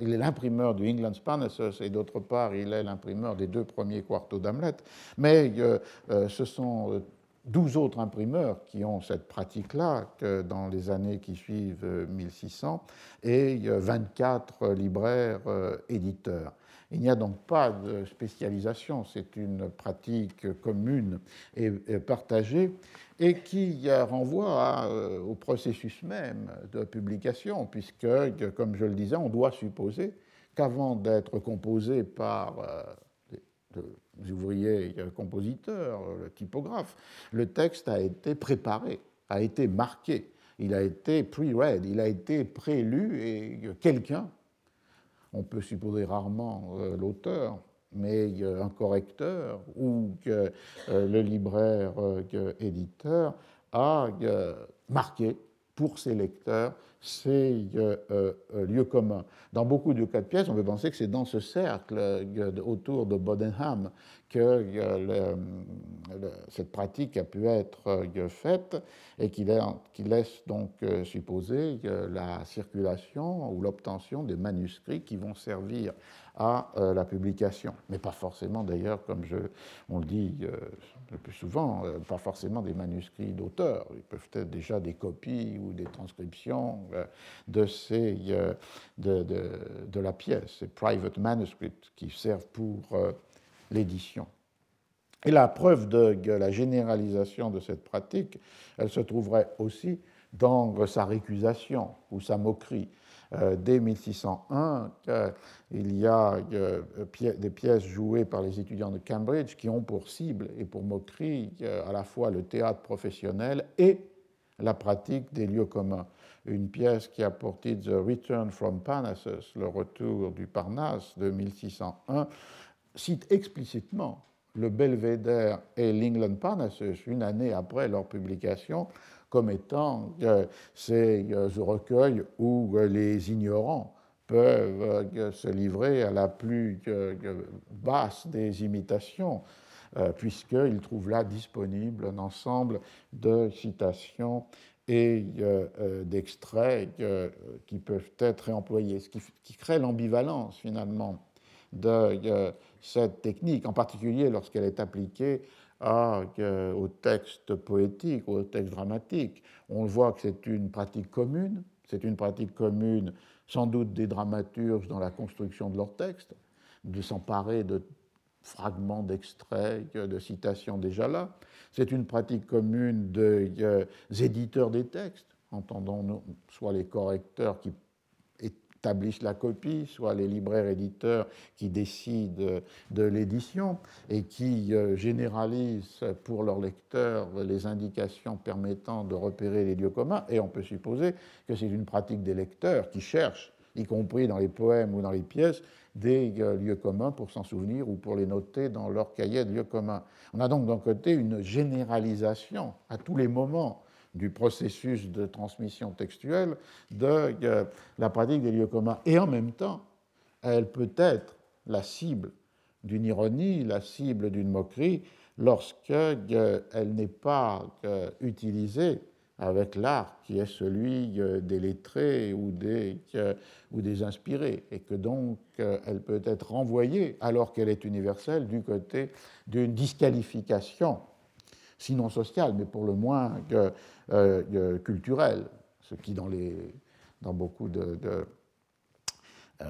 il est l'imprimeur du England Sparnassus, et d'autre part, il est l'imprimeur des deux premiers quartos d'Hamlet. Mais euh, euh, ce sont 12 euh, autres imprimeurs qui ont cette pratique-là dans les années qui suivent 1600 et 24 libraires éditeurs. Il n'y a donc pas de spécialisation, c'est une pratique commune et partagée et qui renvoie euh, au processus même de publication, puisque, comme je le disais, on doit supposer qu'avant d'être composé par euh, des ouvriers compositeurs, le typographe, le texte a été préparé, a été marqué, il a été pre-read, il a été prélu et quelqu'un on peut supposer rarement euh, l'auteur, mais un correcteur ou que euh, le libraire euh, éditeur a marqué pour ses lecteurs ces lieux communs. Dans beaucoup de cas de pièces, on peut penser que c'est dans ce cercle autour de Bodenham que cette pratique a pu être faite et qui laisse donc euh, supposer la circulation ou l'obtention des manuscrits qui vont servir à euh, la publication. Mais pas forcément d'ailleurs, comme on le dit euh, le plus souvent, pas forcément des manuscrits d'auteurs. Ils peuvent être déjà des copies ou des transcriptions de, de la pièce, ces private manuscripts qui servent pour l'édition. Et la preuve de la généralisation de cette pratique, elle se trouverait aussi dans sa récusation ou sa moquerie. Euh, dès 1601, euh, il y a euh, des pièces jouées par les étudiants de Cambridge qui ont pour cible et pour moquerie à la fois le théâtre professionnel et la pratique des lieux communs. Une pièce qui a titre The Return from Parnassus, le retour du Parnasse de 1601, cite explicitement le Belvédère et l'England Parnassus, une année après leur publication, comme étant euh, ces euh, recueils où euh, les ignorants peuvent se livrer à la plus basse des imitations, puisqu'ils trouvent là disponible un ensemble de citations et d'extraits qui peuvent être réemployés, ce qui crée l'ambivalence finalement de cette technique, en particulier lorsqu'elle est appliquée au texte poétique ou au texte dramatique. On voit que c'est une pratique commune, c'est une pratique commune sans doute des dramaturges dans la construction de leurs textes, de s'emparer de fragments d'extraits, de citations déjà là. C'est une pratique commune des euh, éditeurs des textes, entendons soit les correcteurs qui établissent la copie, soit les libraires éditeurs qui décident de l'édition et qui euh, généralisent pour leurs lecteurs les indications permettant de repérer les lieux communs. Et on peut supposer que c'est une pratique des lecteurs qui cherchent, y compris dans les poèmes ou dans les pièces, des euh, lieux communs pour s'en souvenir ou pour les noter dans leur cahier de lieux communs. On a donc d'un côté une généralisation à tous les moments du processus de transmission textuelle de euh, la pratique des lieux communs. Et en même temps, elle peut être la cible d'une ironie, la cible d'une moquerie, lorsqu'elle euh, n'est pas euh, utilisée avec l'art qui est celui des lettrés ou des, ou des inspirés, et que donc elle peut être renvoyée, alors qu'elle est universelle, du côté d'une disqualification sinon sociale, mais pour le moins euh, euh, culturelle, ce qui dans, les, dans beaucoup de, euh,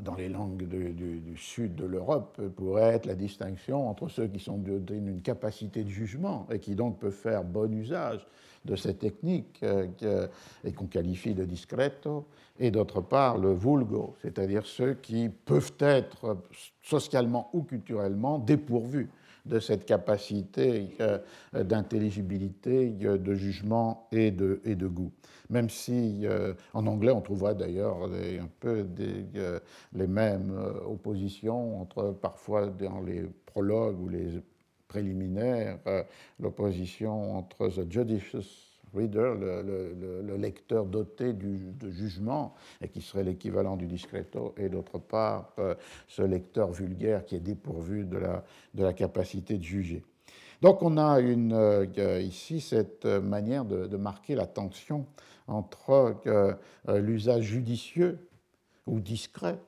dans les langues du, sud de l'Europe pourrait être la distinction entre ceux qui sont d'une capacité de jugement et qui donc peuvent faire bon usage de cette technique et qu'on qualifie de discreto, et d'autre part le vulgo, c'est-à-dire ceux qui peuvent être socialement ou culturellement dépourvus de cette capacité euh, d'intelligibilité, euh, de jugement et de, goût. Même si euh, en anglais on trouvera d'ailleurs un peu les mêmes oppositions entre parfois dans les prologues ou les préliminaires, l'opposition entre the judicious reader, le, lecteur doté du, de jugement, et qui serait l'équivalent du discreto, et d'autre part, euh, ce lecteur vulgaire qui est dépourvu de la, capacité de juger. Donc on a euh, ici cette manière de, marquer la tension entre euh, l'usage judicieux ou discret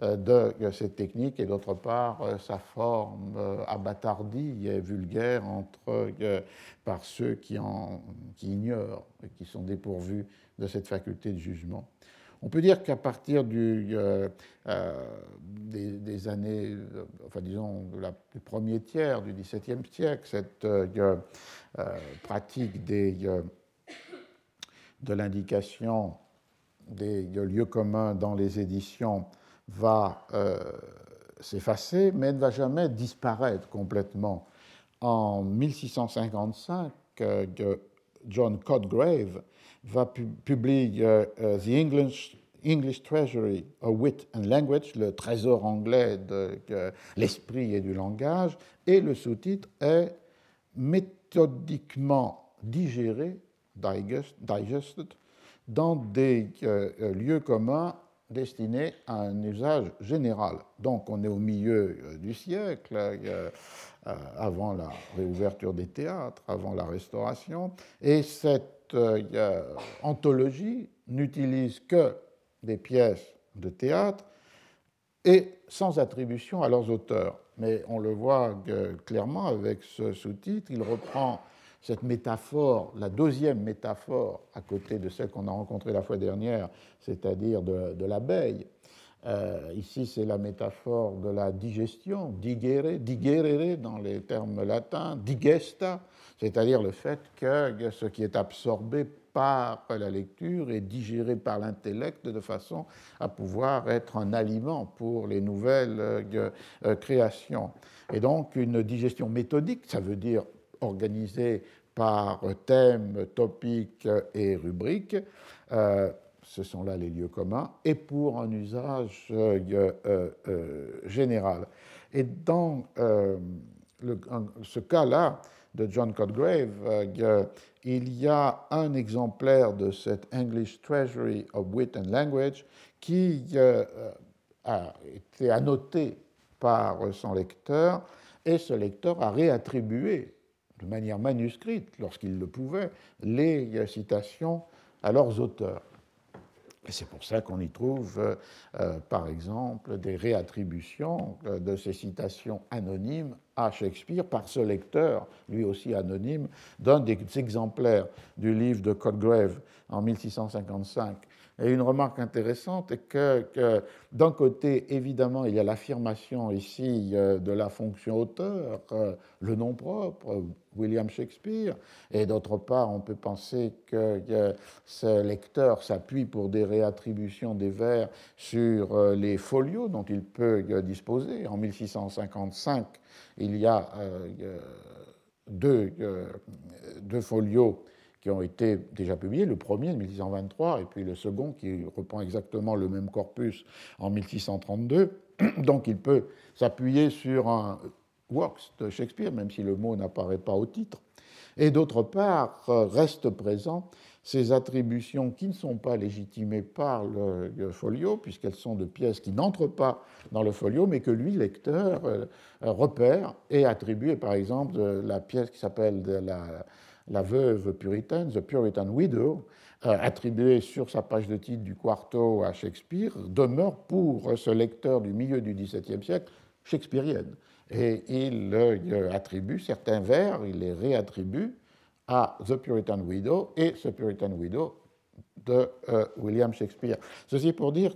de cette technique et d'autre part euh, sa forme euh, abattardie et vulgaire entre, par ceux qui, en, qui ignorent et qui sont dépourvus de cette faculté de jugement. On peut dire qu'à partir du, des, années, enfin disons, du premier tiers du XVIIe siècle, cette pratique des, de l'indication des lieux communs dans les éditions va euh, s'effacer, mais ne va jamais disparaître complètement. En 1655, euh, John Codgrave va publier euh, The English, English, Treasury of Wit and Language, le trésor anglais de l'esprit et du langage, et le sous-titre est méthodiquement digéré, digested, dans des lieux communs destiné à un usage général. Donc on est au milieu euh, du siècle, euh, euh, avant la réouverture des théâtres, avant la restauration, et cette anthologie n'utilise que des pièces de théâtre et sans attribution à leurs auteurs. Mais on le voit clairement avec ce sous-titre, il reprend cette métaphore, la deuxième métaphore, à côté de celle qu'on a rencontrée la fois dernière, c'est-à-dire de, l'abeille. Euh, ici, c'est la métaphore de la digestion, digere, digerere dans les termes latins, digesta, c'est-à-dire le fait que ce qui est absorbé par la lecture est digéré par l'intellect de façon à pouvoir être un aliment pour les nouvelles euh, créations. Et donc une digestion méthodique, ça veut dire organisé par thème, topic et rubrique. Euh, ce sont là les lieux communs, et pour un usage euh, euh, général. Et dans ce cas-là de John Codgrave, il y a un exemplaire de cette English Treasury of Wit and Language qui a été annoté par son lecteur, et ce lecteur a réattribué de manière manuscrite, lorsqu'ils le pouvaient, les citations à leurs auteurs. Et c'est pour ça qu'on y trouve, euh, par exemple, des réattributions euh, de ces citations anonymes à Shakespeare par ce lecteur, lui aussi anonyme, d'un des exemplaires du livre de Codgrave en 1655 et une remarque intéressante est que, d'un côté, évidemment, il y a l'affirmation ici euh, de la fonction auteur, euh, le nom propre, William Shakespeare, et d'autre part, on peut penser que ce lecteur s'appuie pour des réattributions des vers sur euh, les folios dont il peut disposer. En 1655, il y a deux, deux folios qui ont été déjà publiés, le premier en 1623 et puis le second qui reprend exactement le même corpus en 1632. (clears throat) Donc il peut s'appuyer sur un works de Shakespeare, même si le mot n'apparaît pas au titre. Et d'autre part, restent présents ces attributions qui ne sont pas légitimées par le, folio, puisqu'elles sont de pièces qui n'entrent pas dans le folio, mais que lui, lecteur, euh, repère et attribue, par exemple, la pièce qui s'appelle la, la veuve puritaine, The Puritan Widow, euh, attribuée sur sa page de titre du quarto à Shakespeare, demeure pour ce lecteur du milieu du XVIIe siècle shakespearienne. Et il euh, attribue certains vers, il les réattribue à The Puritan Widow et The Puritan Widow de euh, William Shakespeare. Ceci pour dire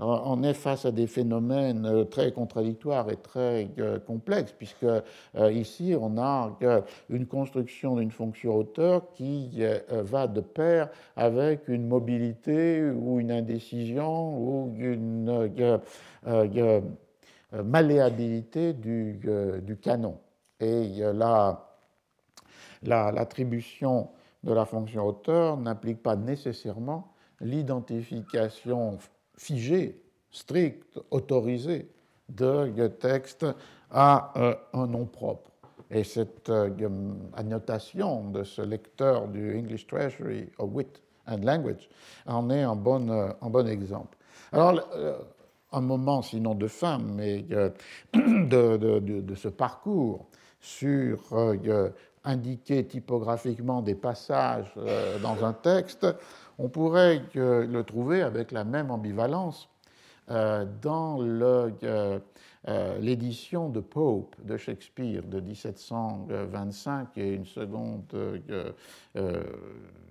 qu'on est face à des phénomènes euh, très contradictoires et très euh, complexes, puisque ici on a une construction d'une fonction auteur qui va de pair avec une mobilité ou une indécision ou une malléabilité du, canon. Et l'attribution de la fonction auteur n'implique pas nécessairement l'identification figée, stricte, autorisée de texte à euh, un nom propre. Et cette euh, annotation de ce lecteur du English Treasury of Wit and Language en est un bon, euh, exemple. Alors, un moment, sinon de fin, mais (clears throat) de, ce parcours sur indiquer typographiquement des passages dans un texte, on pourrait le trouver avec la même ambivalence euh, dans euh, l'édition de Pope de Shakespeare de 1725 et une seconde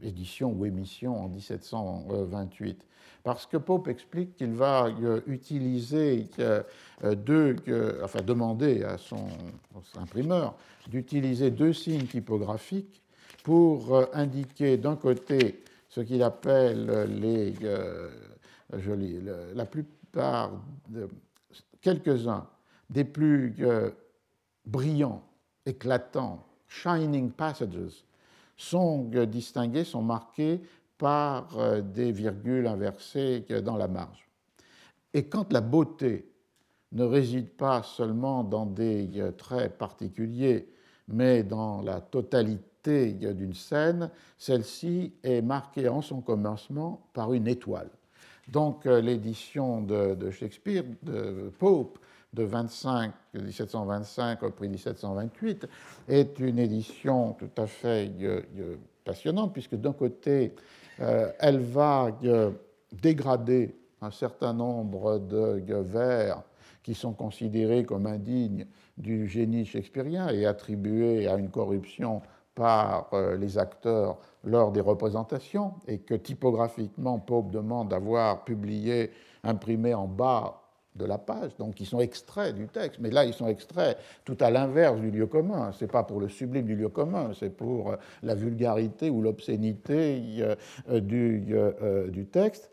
édition ou émission en 1728 parce que Pope explique qu'il va euh, utiliser euh, deux, enfin demander à son, imprimeur d'utiliser deux signes typographiques pour euh, indiquer d'un côté ce qu'il appelle les, je lis, la plupart, quelques-uns des plus brillants, éclatants, shining passages sont distingués, sont marqués par euh, des virgules inversées dans la marge. Et quand la beauté ne réside pas seulement dans des euh, traits particuliers, mais dans la totalité d'une scène, celle-ci est marquée en son commencement par une étoile. Donc euh, l'édition de, Shakespeare, de Pope, de 25, 1725 au prix 1728, est une édition tout à fait passionnante, puisque d'un côté, euh, elle va euh, dégrader un certain nombre de vers qui sont considérés comme indignes du génie shakespearien et attribués à une corruption par euh, les acteurs lors des représentations, et que typographiquement Pope demande d'avoir publié, imprimé en bas de la page, donc ils sont extraits du texte. Mais là, ils sont extraits tout à l'inverse du lieu commun. Ce n'est pas pour le sublime du lieu commun, c'est pour euh, la vulgarité ou l'obscénité euh, du, texte.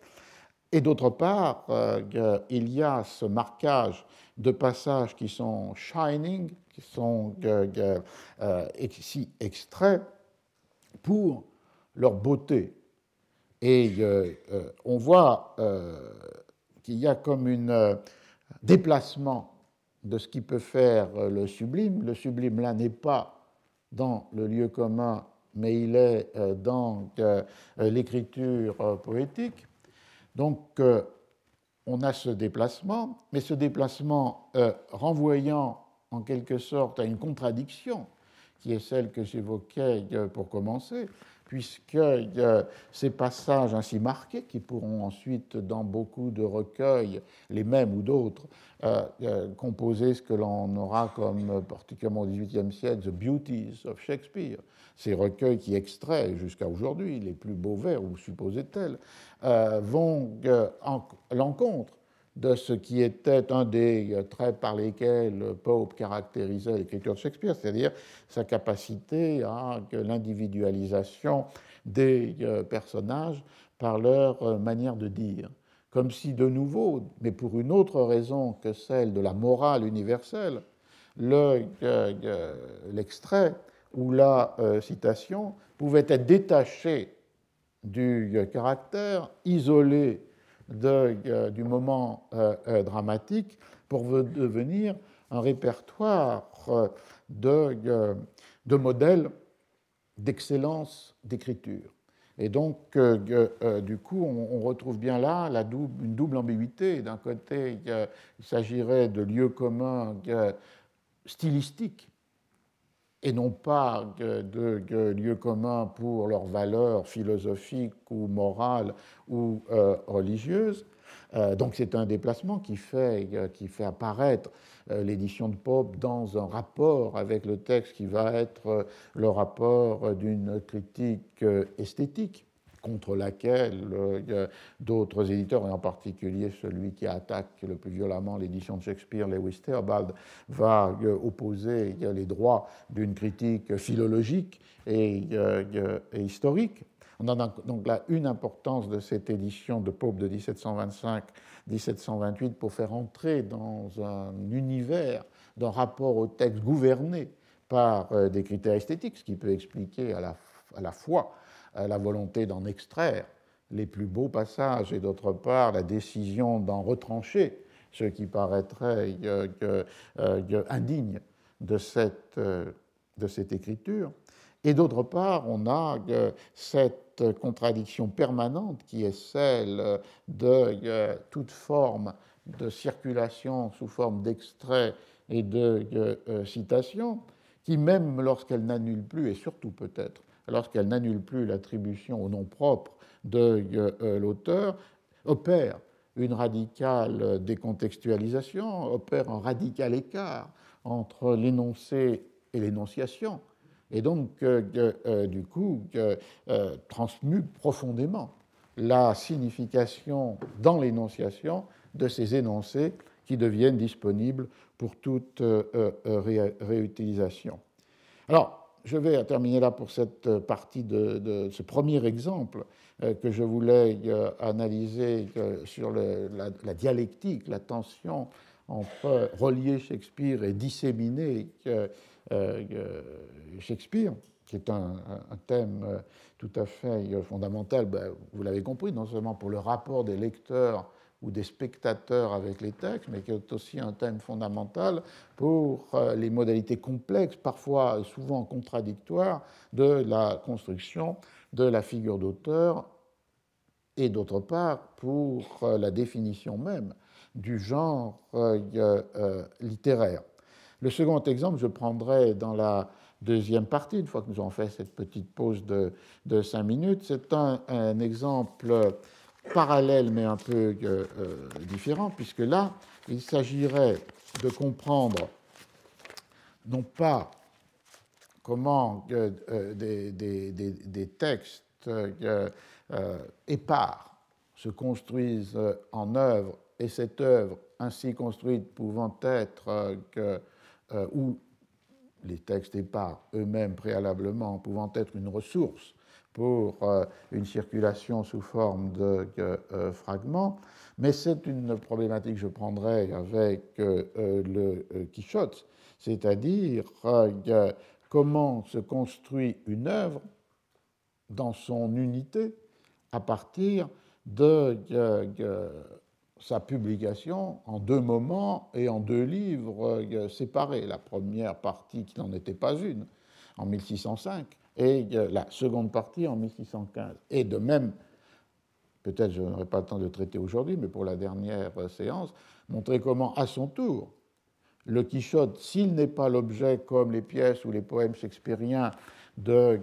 Et d'autre part, il y a ce marquage de passages qui sont shining, qui sont ici extraits pour leur beauté. Et on voit qu'il y a comme un euh, déplacement de ce qui peut faire euh, le sublime. Le sublime, là, n'est pas dans le lieu commun, mais il est euh, dans l'écriture poétique. Donc, on a ce déplacement, mais ce déplacement renvoyant en quelque sorte à une contradiction qui est celle que j'évoquais pour commencer, puisque ces passages ainsi marqués, qui pourront ensuite, dans beaucoup de recueils, les mêmes ou d'autres, euh, euh, composer ce que l'on aura comme, particulièrement au XVIIIe siècle, The Beauties of Shakespeare, ces recueils qui extraient jusqu'à aujourd'hui les plus beaux vers, ou supposés tels, euh, vont en l'encontre de ce qui était un des traits par lesquels Pope caractérisait l'écriture de Shakespeare, c'est-à-dire sa capacité à l'individualisation des euh, personnages par leur euh, manière de dire. Comme si de nouveau, mais pour une autre raison que celle de la morale universelle, euh, l'extrait ou la citation pouvait être détaché du caractère, isolé euh, du moment euh, euh, dramatique pour devenir un répertoire de, de modèles d'excellence d'écriture. Et donc, du coup, on, retrouve bien là une double ambiguïté. D'un côté, il s'agirait de lieux communs stylistiques et non pas de, lieux communs pour leurs valeurs philosophiques ou morales ou euh, religieuses. Euh, donc c'est un déplacement qui fait, euh, qui fait apparaître l'édition de Pope dans un rapport avec le texte qui va être le rapport d'une critique esthétique contre laquelle euh, d'autres éditeurs, et en particulier celui qui attaque le plus violemment l'édition de Shakespeare, Lewis Theobald, va euh, opposer les droits d'une critique philologique et, euh, historique. On a donc là une importance de cette édition de Pope de 1725-1728 pour faire entrer dans un univers d'un rapport au texte gouverné par des critères esthétiques, ce qui peut expliquer à la fois la volonté d'en extraire les plus beaux passages et d'autre part la décision d'en retrancher ce qui paraîtrait euh, euh, indigne de cette, euh, de cette écriture. Et d'autre part, on a cette contradiction permanente qui est celle de toute forme de circulation sous forme d'extrait et de citation, qui même lorsqu'elle n'annule plus, et surtout peut-être lorsqu'elle n'annule plus l'attribution au nom propre de euh, l'auteur, opère une radicale décontextualisation, opère un radical écart entre l'énoncé et l'énonciation, et donc, euh, euh, du coup, transmue profondément la signification dans l'énonciation de ces énoncés qui deviennent disponibles pour toute réutilisation. Alors, je vais terminer là pour cette partie de, ce premier exemple euh, que je voulais euh, analyser euh, sur la, dialectique, la tension entre relier Shakespeare et disséminer Shakespeare, qui est un, thème tout à fait fondamental, ben, vous l'avez compris, non seulement pour le rapport des lecteurs ou des spectateurs avec les textes, mais qui est aussi un thème fondamental pour euh, les modalités complexes, parfois souvent contradictoires, de la construction de la figure d'auteur, et d'autre part pour euh, la définition même du genre euh, littéraire. Le second exemple, je prendrai dans la deuxième partie, une fois que nous avons fait cette petite pause de, cinq minutes. C'est un exemple parallèle mais un peu euh, euh, différent, puisque là, il s'agirait de comprendre non pas comment euh, des, textes épars se construisent en œuvre, et cette œuvre ainsi construite pouvant être ou les textes épars eux-mêmes préalablement pouvant être une ressource pour euh, une circulation sous forme de euh, fragments, mais c'est une problématique que je prendrai avec euh, le Quichotte, c'est-à-dire comment se construit une œuvre dans son unité à partir de sa publication en deux moments et en deux livres séparés. La première partie qui n'en était pas une, en 1605, et la seconde partie en 1615. Et de même, peut-être je n'aurai pas le temps de traiter aujourd'hui, mais pour la dernière séance, montrer comment, à son tour, le Quichotte, s'il n'est pas l'objet, comme les pièces ou les poèmes shakespeariens, de,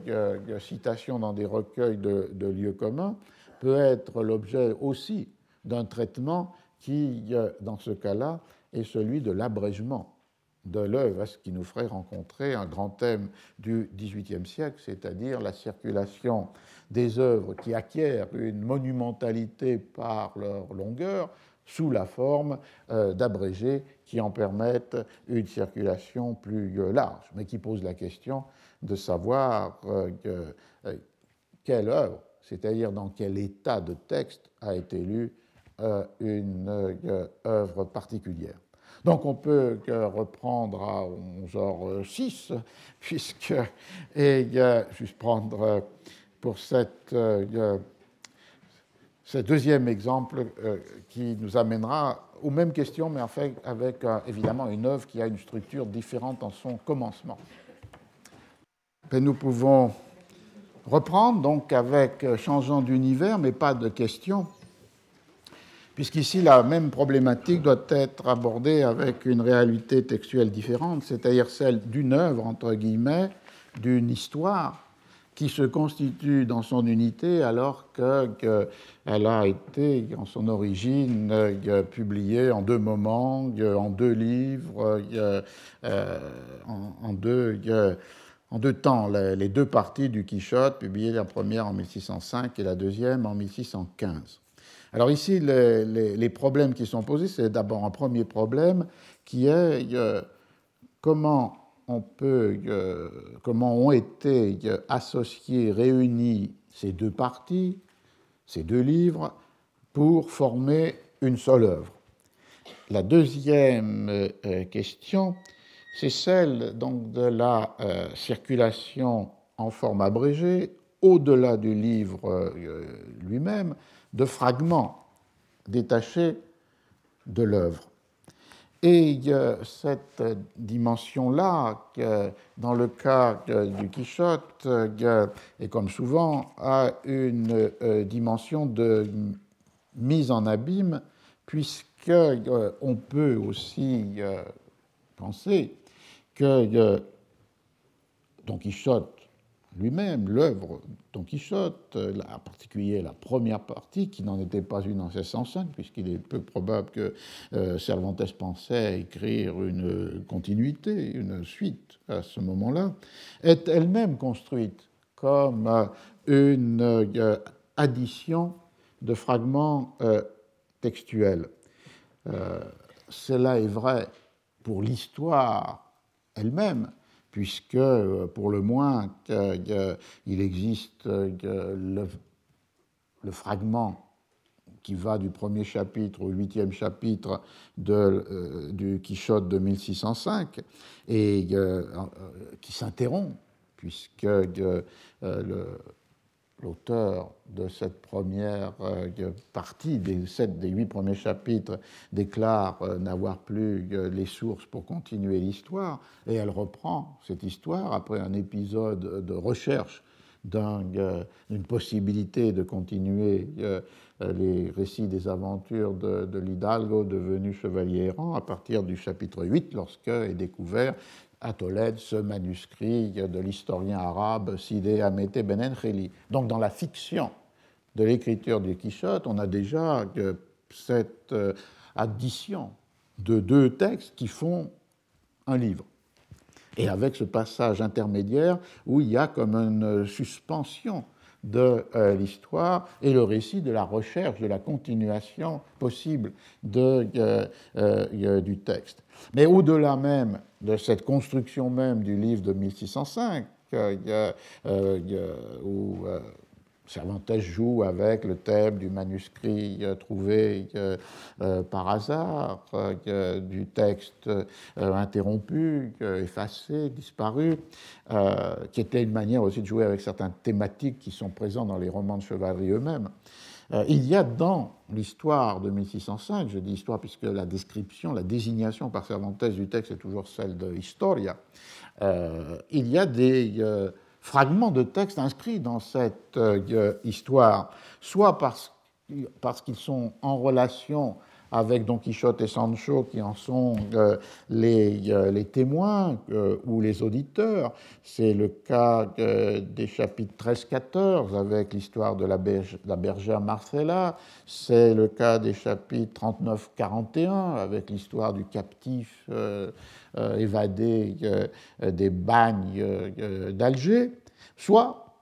citations dans des recueils de, lieux communs, peut être l'objet aussi d'un traitement qui, dans ce cas-là, est celui de l'abrégement de l'œuvre, ce qui nous ferait rencontrer un grand thème du XVIIIe siècle, c'est-à-dire la circulation des œuvres qui acquièrent une monumentalité par leur longueur sous la forme euh, d'abrégés qui en permettent une circulation plus euh, large, mais qui pose la question de savoir euh, quelle œuvre, c'est-à-dire dans quel état de texte a été lue une œuvre particulière. Donc on peut reprendre à 11h06, puisque, et juste prendre pour cette, ce deuxième exemple qui nous amènera aux mêmes questions, mais fait avec évidemment une œuvre qui a une structure différente en son commencement. Et nous pouvons reprendre donc avec changeant d'univers, mais pas de questions puisqu'ici la même problématique doit être abordée avec une réalité textuelle différente, c'est-à-dire celle d'une œuvre, entre guillemets, d'une histoire qui se constitue dans son unité alors qu'elle a été, en son origine, euh, publiée en deux moments, en deux livres, euh, en, deux, en deux temps, les deux parties du Quichotte, publiées la première en 1605 et la deuxième en 1615. Alors ici, les, problèmes qui sont posés, c'est d'abord un premier problème qui est euh, comment on peut, euh, comment ont été euh, associés, réunis ces deux parties, ces deux livres, pour former une seule œuvre. La deuxième question, c'est celle donc de la circulation en forme abrégée au-delà du livre lui-même, de fragments détachés de l'œuvre. Et cette dimension-là, dans le cas du Quichotte, et comme souvent, a une euh, dimension de mise en abîme, puisqu'on euh, peut aussi euh, penser que Don Quichotte lui-même, l'œuvre Don Quichotte, en particulier la première partie, qui n'en était pas une en 1605, puisqu'il est peu probable que euh, Cervantes pensait écrire une continuité, une suite à ce moment-là, est elle-même construite comme euh, une euh, addition de fragments textuels. cela est vrai pour l'histoire elle-même, puisque, euh, pour le moins, il existe le, fragment qui va du premier chapitre au huitième chapitre de, euh, du Quichotte de 1605, et euh, qui s'interrompt, puisque le, l'auteur de cette première euh, partie, des sept des huit premiers chapitres, déclare euh, n'avoir plus les sources pour continuer l'histoire, et elle reprend cette histoire après un épisode de recherche euh, d'une possibilité de continuer les récits des aventures de, de l'Hidalgo devenu chevalier errant à partir du chapitre 8, lorsque est découvert à Tolède ce manuscrit de l'historien arabe Sidé Amete Ben Encheli. Donc dans la fiction de l'écriture du Quichotte, on a déjà cette euh, addition de deux textes qui font un livre. Et avec ce passage intermédiaire où il y a comme une suspension de euh, l'histoire et le récit de la recherche, de la continuation possible de, euh, du texte. Mais au-delà même de cette construction même du livre de 1605, euh, où euh, Cervantes joue avec le thème du manuscrit euh, trouvé par hasard, du texte interrompu, effacé, disparu, qui était une manière aussi de jouer avec certaines thématiques qui sont présentes dans les romans de chevalerie eux-mêmes. Euh, il y a dans l'histoire de 1605, je dis histoire puisque la description, la désignation par Cervantes du texte est toujours celle de Historia, euh, il y a des euh, fragments de texte inscrits dans cette histoire, soit parce, parce qu'ils sont en relation avec Don Quichotte et Sancho qui en sont euh, les, euh, les, témoins euh, ou les auditeurs. C'est le cas des chapitres 13-14 avec l'histoire de la, la, bergère Marcella. C'est le cas des chapitres 39-41 avec l'histoire du captif évadé des bagnes d'Alger. Soit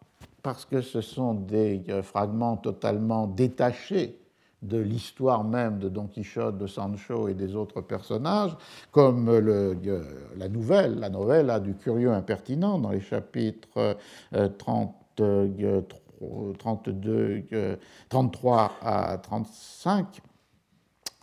parce que ce sont des fragments totalement détachés de l'histoire même de Don Quichotte, de Sancho et des autres personnages, comme la nouvelle, la novella du curieux impertinent dans les chapitres 30, 32, 33 à 35,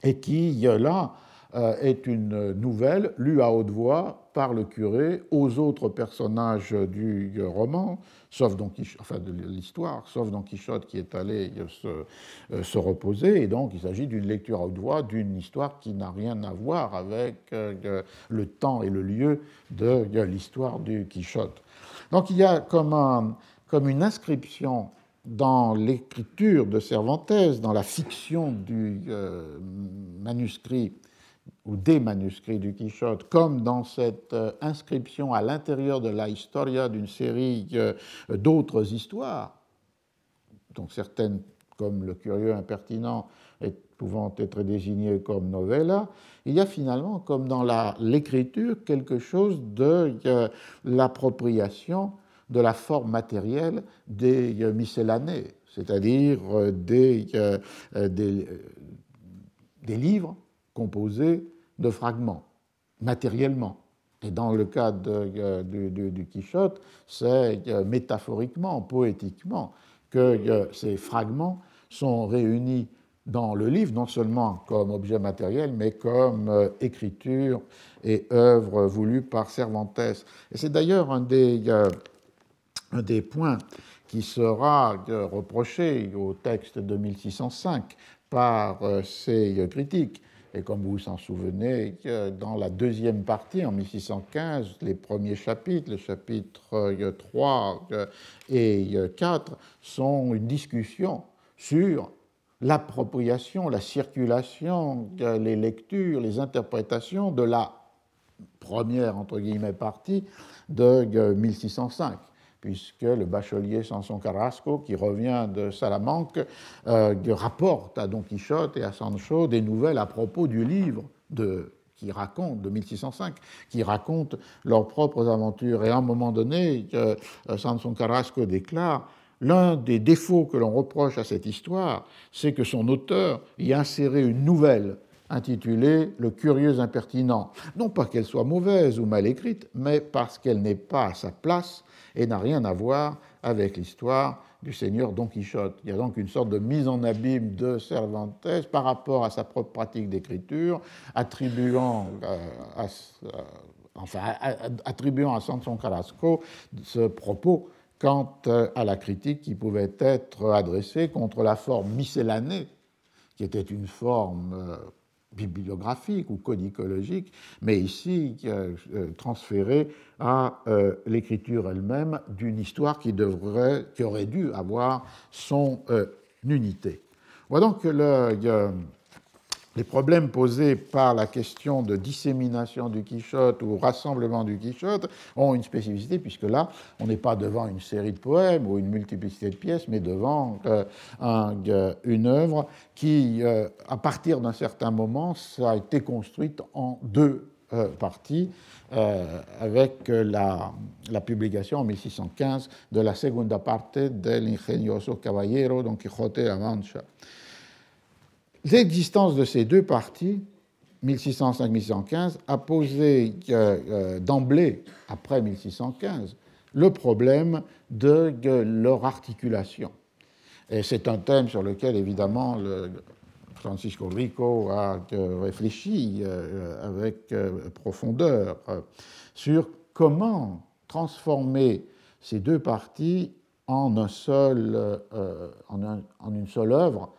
et qui, là, euh, est une nouvelle lue à haute voix par le curé aux autres personnages du roman, sauf Don enfin de l'histoire, sauf Don Quichotte qui est allé se, euh, se reposer. Et donc il s'agit d'une lecture à haute voix d'une histoire qui n'a rien à voir avec euh, le temps et le lieu de l'histoire du Quichotte. Donc il y a comme, un, comme une inscription dans l'écriture de Cervantes, dans la fiction du manuscrit ou des manuscrits du Quichotte, comme dans cette euh, inscription à l'intérieur de la historia d'une série euh, d'autres histoires, dont certaines, comme le curieux impertinent, pouvant être désignées comme novella, il y a finalement, comme dans l'écriture, quelque chose de euh, l'appropriation de la forme matérielle des miscellanés, c'est-à-dire des livres composé de fragments, matériellement. Et dans le cas de, du Quichotte, c'est euh, métaphoriquement, poétiquement, que euh, ces fragments sont réunis dans le livre, non seulement comme objet matériel, mais comme euh, écriture et œuvre voulue par Cervantes. Et c'est d'ailleurs un des points qui sera reproché au texte de 1605 par ces critiques, et comme vous vous en souvenez, dans la deuxième partie, en 1615, les premiers chapitres, les chapitres 3 euh, et 4, sont une discussion sur l'appropriation, la circulation, les lectures, les interprétations de la première, entre guillemets, partie de 1605 puisque le bachelier Samson Carrasco, qui revient de Salamanque, euh, rapporte à Don Quichotte et à Sancho des nouvelles à propos du livre de, qui raconte, de 1605, qui raconte leurs propres aventures. Et à un moment donné, euh, Samson Carrasco déclare L'un des défauts que l'on reproche à cette histoire, c'est que son auteur y a inséré une nouvelle intitulée Le curieux impertinent. Non pas qu'elle soit mauvaise ou mal écrite, mais parce qu'elle n'est pas à sa place et n'a rien à voir avec l'histoire du seigneur Don Quichotte. Il y a donc une sorte de mise en abîme de Cervantes par rapport à sa propre pratique d'écriture, attribuant euh, à, euh, enfin, attribuant à Sanson Carrasco ce propos quant euh, à la critique qui pouvait être adressée contre la forme miscellanée, qui était une forme bibliographique ou codicologique, mais ici euh, transféré à euh, l'écriture elle-même d'une histoire qui, devrait, qui aurait dû avoir son euh, unité. Donc les problèmes posés par la question de dissémination du Quichotte ou rassemblement du Quichotte ont une spécificité, puisque là, on n'est pas devant une série de poèmes ou une multiplicité de pièces, mais devant euh, euh, une œuvre qui, euh, à partir d'un certain moment, ça a été construite en deux parties, avec la, publication en 1615 de la segunda parte del ingenioso caballero Don Quijote de la Mancha. L'existence de ces deux parties, 1605-1615, a posé euh, euh, d'emblée, après 1615, le problème de, leur articulation. Et c'est un thème sur lequel, évidemment, Francisco Rico a euh, réfléchi avec profondeur sur comment transformer ces deux parties en une seule œuvre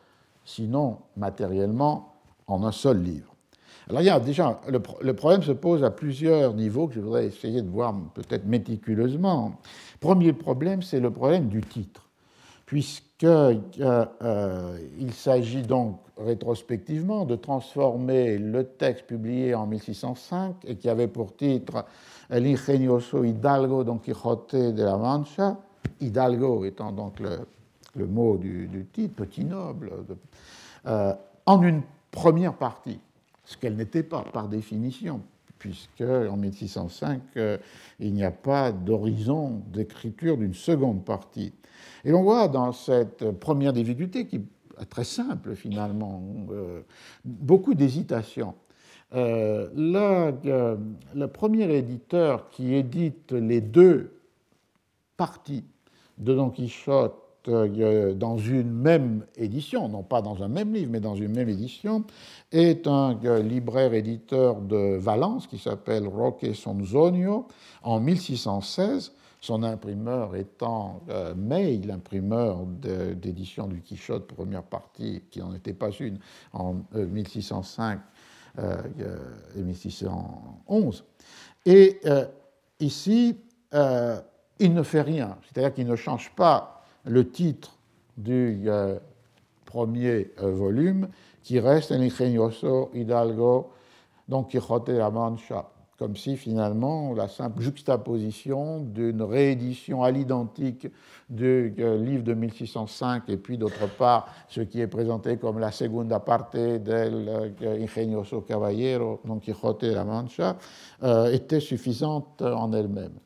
sinon matériellement en un seul livre. Alors il y a déjà, le, problème se pose à plusieurs niveaux que je voudrais essayer de voir peut-être méticuleusement. Premier problème, c'est le problème du titre, puisqu'il euh, euh, s'agit donc rétrospectivement de transformer le texte publié en 1605 et qui avait pour titre El Hidalgo Don Quijote de la Mancha, Hidalgo étant donc le, mot du, titre, petit noble, euh, en une première partie, ce qu'elle n'était pas par définition, puisque en 1605, il n'y a pas d'horizon d'écriture d'une seconde partie. Et l'on voit dans cette première difficulté, qui est très simple finalement, euh, beaucoup d'hésitation. Euh, euh, le premier éditeur qui édite les deux parties de Don Quichotte dans une même édition, non pas dans un même livre, mais dans une même édition, est un libraire éditeur de Valence qui s'appelle Roque Sonzonio en 1616 son imprimeur étant euh, May, l'imprimeur d'édition du Quichotte, première partie, qui n'en était pas une, en 1605 euh, euh, et 1611. Et ici, il ne fait rien, c'est-à-dire qu'il ne change pas le titre du premier volume, qui reste ingenioso Hidalgo Don Quijote de la Mancha comme si finalement la simple juxtaposition d'une réédition à l'identique du euh, livre de 1605 et puis d'autre part ce qui est présenté comme la segunda parte del euh, ingenioso caballero Don Quijote de la Mancha euh, était suffisante en elle-même.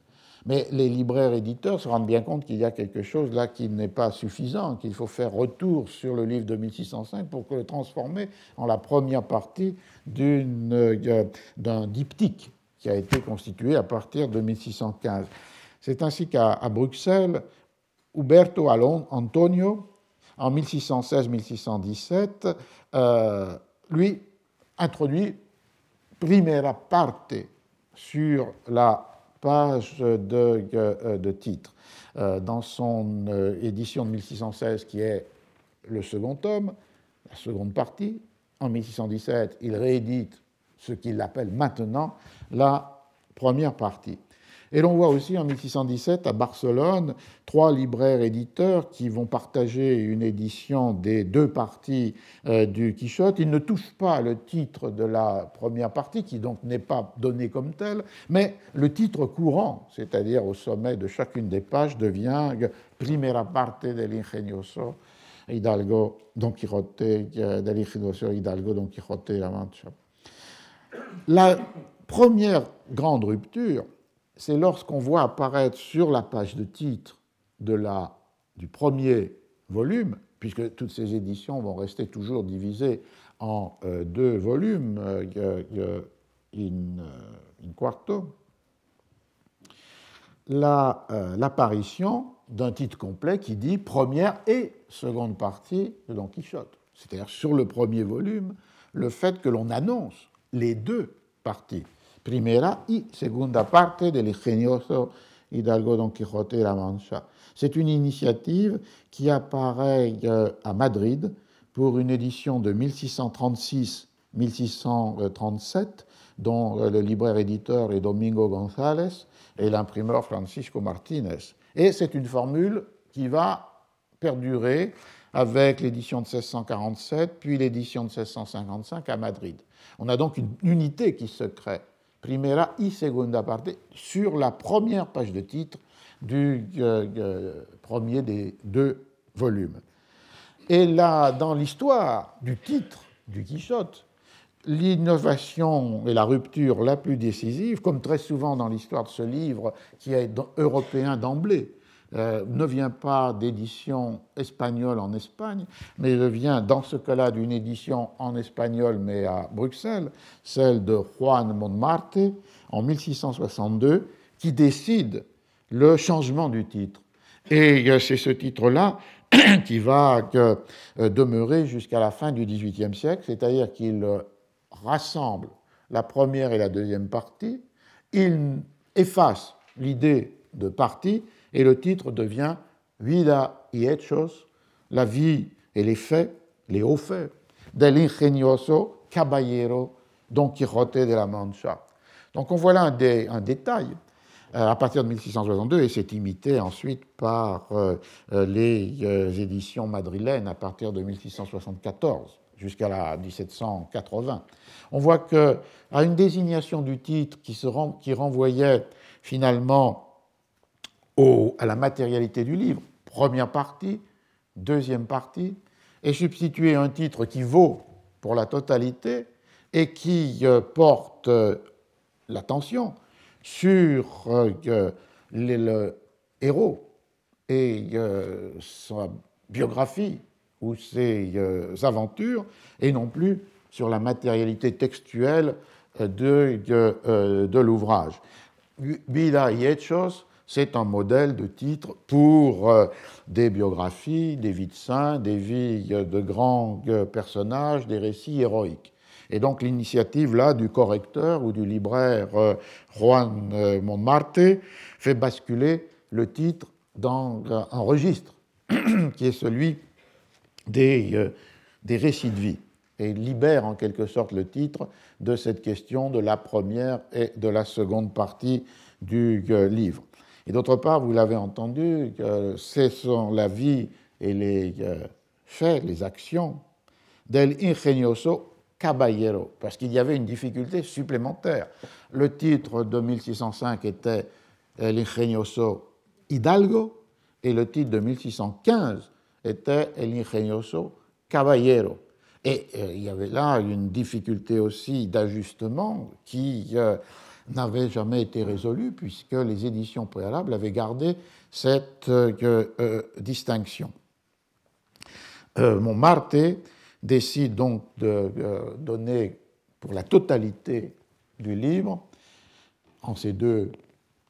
Mais les libraires éditeurs se rendent bien compte qu'il y a quelque chose là qui n'est pas suffisant, qu'il faut faire retour sur le livre de 1605 pour le transformer en la première partie d'un diptyque qui a été constitué à partir de 1615. C'est ainsi qu'à Bruxelles, Uberto Antonio, en 1616-1617, euh, lui introduit primera parte sur la page de, euh, de titre. Euh, dans son édition de 1616, qui est le second tome, la seconde partie, en 1617, il réédite ce qu'il appelle maintenant la première partie. Et l'on voit aussi en 1617 à Barcelone trois libraires éditeurs qui vont partager une édition des deux parties euh, du Quichotte. Ils ne touchent pas le titre de la première partie, qui donc n'est pas donné comme tel, mais le titre courant, c'est-à-dire au sommet de chacune des pages, devient Primera parte del ingenioso Hidalgo Don Quijote, euh, del ingenioso Hidalgo Don Quijote la Mancha. La première grande rupture, c'est lorsqu'on voit apparaître sur la page de titre du premier volume, puisque toutes ces éditions vont rester toujours divisées en euh, deux volumes, euh, in, euh, in, quarto, l'apparition d'un titre complet qui dit première et seconde partie de Don Quichotte. C'est-à-dire sur le premier volume, le fait que l'on annonce les deux parties. Primera y segunda parte del ingenioso Hidalgo Don Quijote de la Mancha. C'est une initiative qui apparaît euh, à Madrid pour une édition de 1636-1637 dont euh, le libraire éditeur est Domingo González et l'imprimeur Francisco Martínez. Et c'est une formule qui va perdurer avec l'édition de 1647, puis l'édition de 1655 à Madrid. On a donc une unité qui se crée, primera y segunda parte, sur la première page de titre du euh, euh, premier des deux volumes. Et là, dans l'histoire du titre du Quichotte, l'innovation et la rupture la plus décisive, comme très souvent dans l'histoire de ce livre qui est européen d'emblée, euh, ne vient pas d'édition espagnole en Espagne, mais vient dans ce cas-là d'une édition en espagnol mais à Bruxelles, celle de Juan Montmarte en 1662, qui décide le changement du titre. Et euh, c'est ce titre-là (clears throat) qui va euh, demeurer jusqu'à la fin du XVIIIe siècle, c'est-à-dire qu'il rassemble la première et la deuxième partie, il efface l'idée de partie et le titre devient Vida y Hechos, la vie et les faits, les hauts faits, del ingenioso caballero Don Quijote de la Mancha. Donc on voit là un, détail. à partir de 1662 et s'est imité ensuite par les éditions madrilènes à partir de 1674 jusqu'à la 1780. On voit que à une désignation du titre qui, se qui renvoyait finalement à la matérialité du livre, première partie, deuxième partie, est substitué un titre qui vaut pour la totalité et qui euh, porte euh, l'attention sur euh, le héros et sa biographie ou ses aventures, et non plus sur la matérialité textuelle de, de l'ouvrage. Vida y c'est un modèle de titre pour euh, des biographies, des vies de saints, des vies de grands euh, personnages, des récits héroïques. Et donc l'initiative là du correcteur ou du libraire euh, Juan Montmartre fait basculer le titre dans un registre (clears throat) qui est celui des, des récits de vie et libère en quelque sorte le titre de cette question de la première et de la seconde partie du livre. Et d'autre part, vous l'avez entendu, ce sont la vie et les euh, faits, les actions del ingenioso caballero, parce qu'il y avait une difficulté supplémentaire. Le titre de 1605 était Ingenioso Hidalgo, et le titre de 1615 était El Ingenioso Caballero. Et euh, il y avait là une difficulté aussi d'ajustement qui euh, n'avait jamais été résolu puisque les éditions préalables avaient gardé cette euh, euh, distinction. Euh, Montmartre décide donc de donner pour la totalité du livre, en ces deux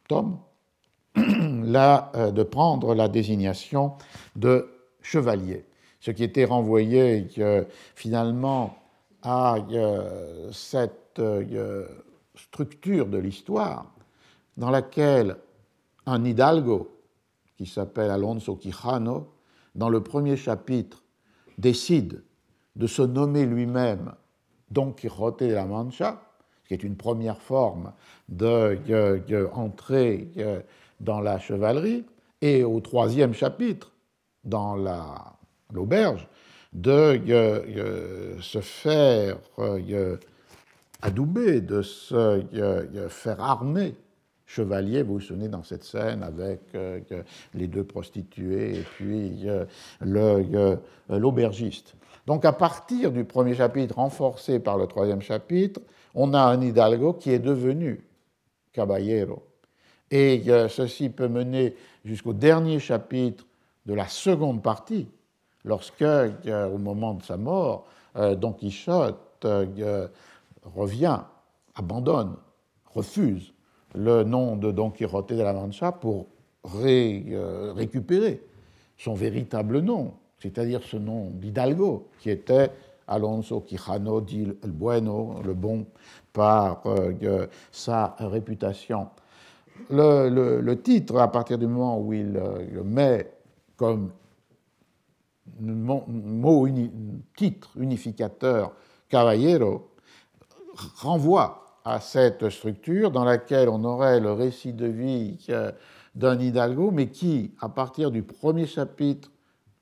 tomes, (clears throat) de prendre la désignation de chevalier, ce qui était renvoyé finalement à cette structure de l'histoire dans laquelle un hidalgo qui s'appelle Alonso Quijano, dans le premier chapitre, décide de se nommer lui-même Don Quixote de la Mancha, ce qui est une première forme d'entrée dans la chevalerie, et au troisième chapitre, dans l'auberge, de se faire adoubé, de se euh, faire armer chevalier, vous vous souvenez dans cette scène avec euh, les deux prostituées et puis euh, l'aubergiste. Donc à partir du premier chapitre, renforcé par le troisième chapitre, on a un hidalgo qui est devenu caballero. Et ceci peut mener jusqu'au dernier chapitre de la seconde partie, lorsque, au moment de sa mort, Don Quichotte revient, abandonne, refuse le nom de Don Quixote de la Mancha pour euh, récupérer son véritable nom, c'est-à-dire ce nom d'Hidalgo, qui était Alonso Quijano di El Bueno, le bon, par euh, sa réputation. Le, titre, à partir du moment où il euh, le met comme mot, titre unificateur Caballero, renvoie à cette structure dans laquelle on aurait le récit de vie d'un Hidalgo, mais qui, à partir du premier chapitre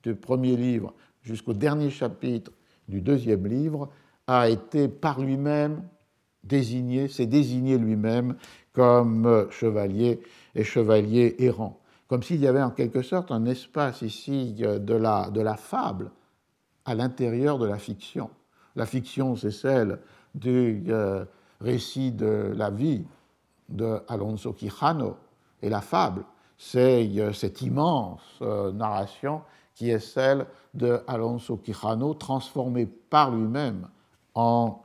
du premier livre jusqu'au dernier chapitre du deuxième livre, a été par lui-même désigné, s'est désigné lui-même comme chevalier et chevalier errant. Comme s'il y avait en quelque sorte un espace ici de la, de la fable à l'intérieur de la fiction. La fiction, c'est celle du euh, récit de la vie de Alonso Quijano et la fable, c'est euh, cette immense euh, narration qui est celle de Alonso Quijano transformée par lui-même en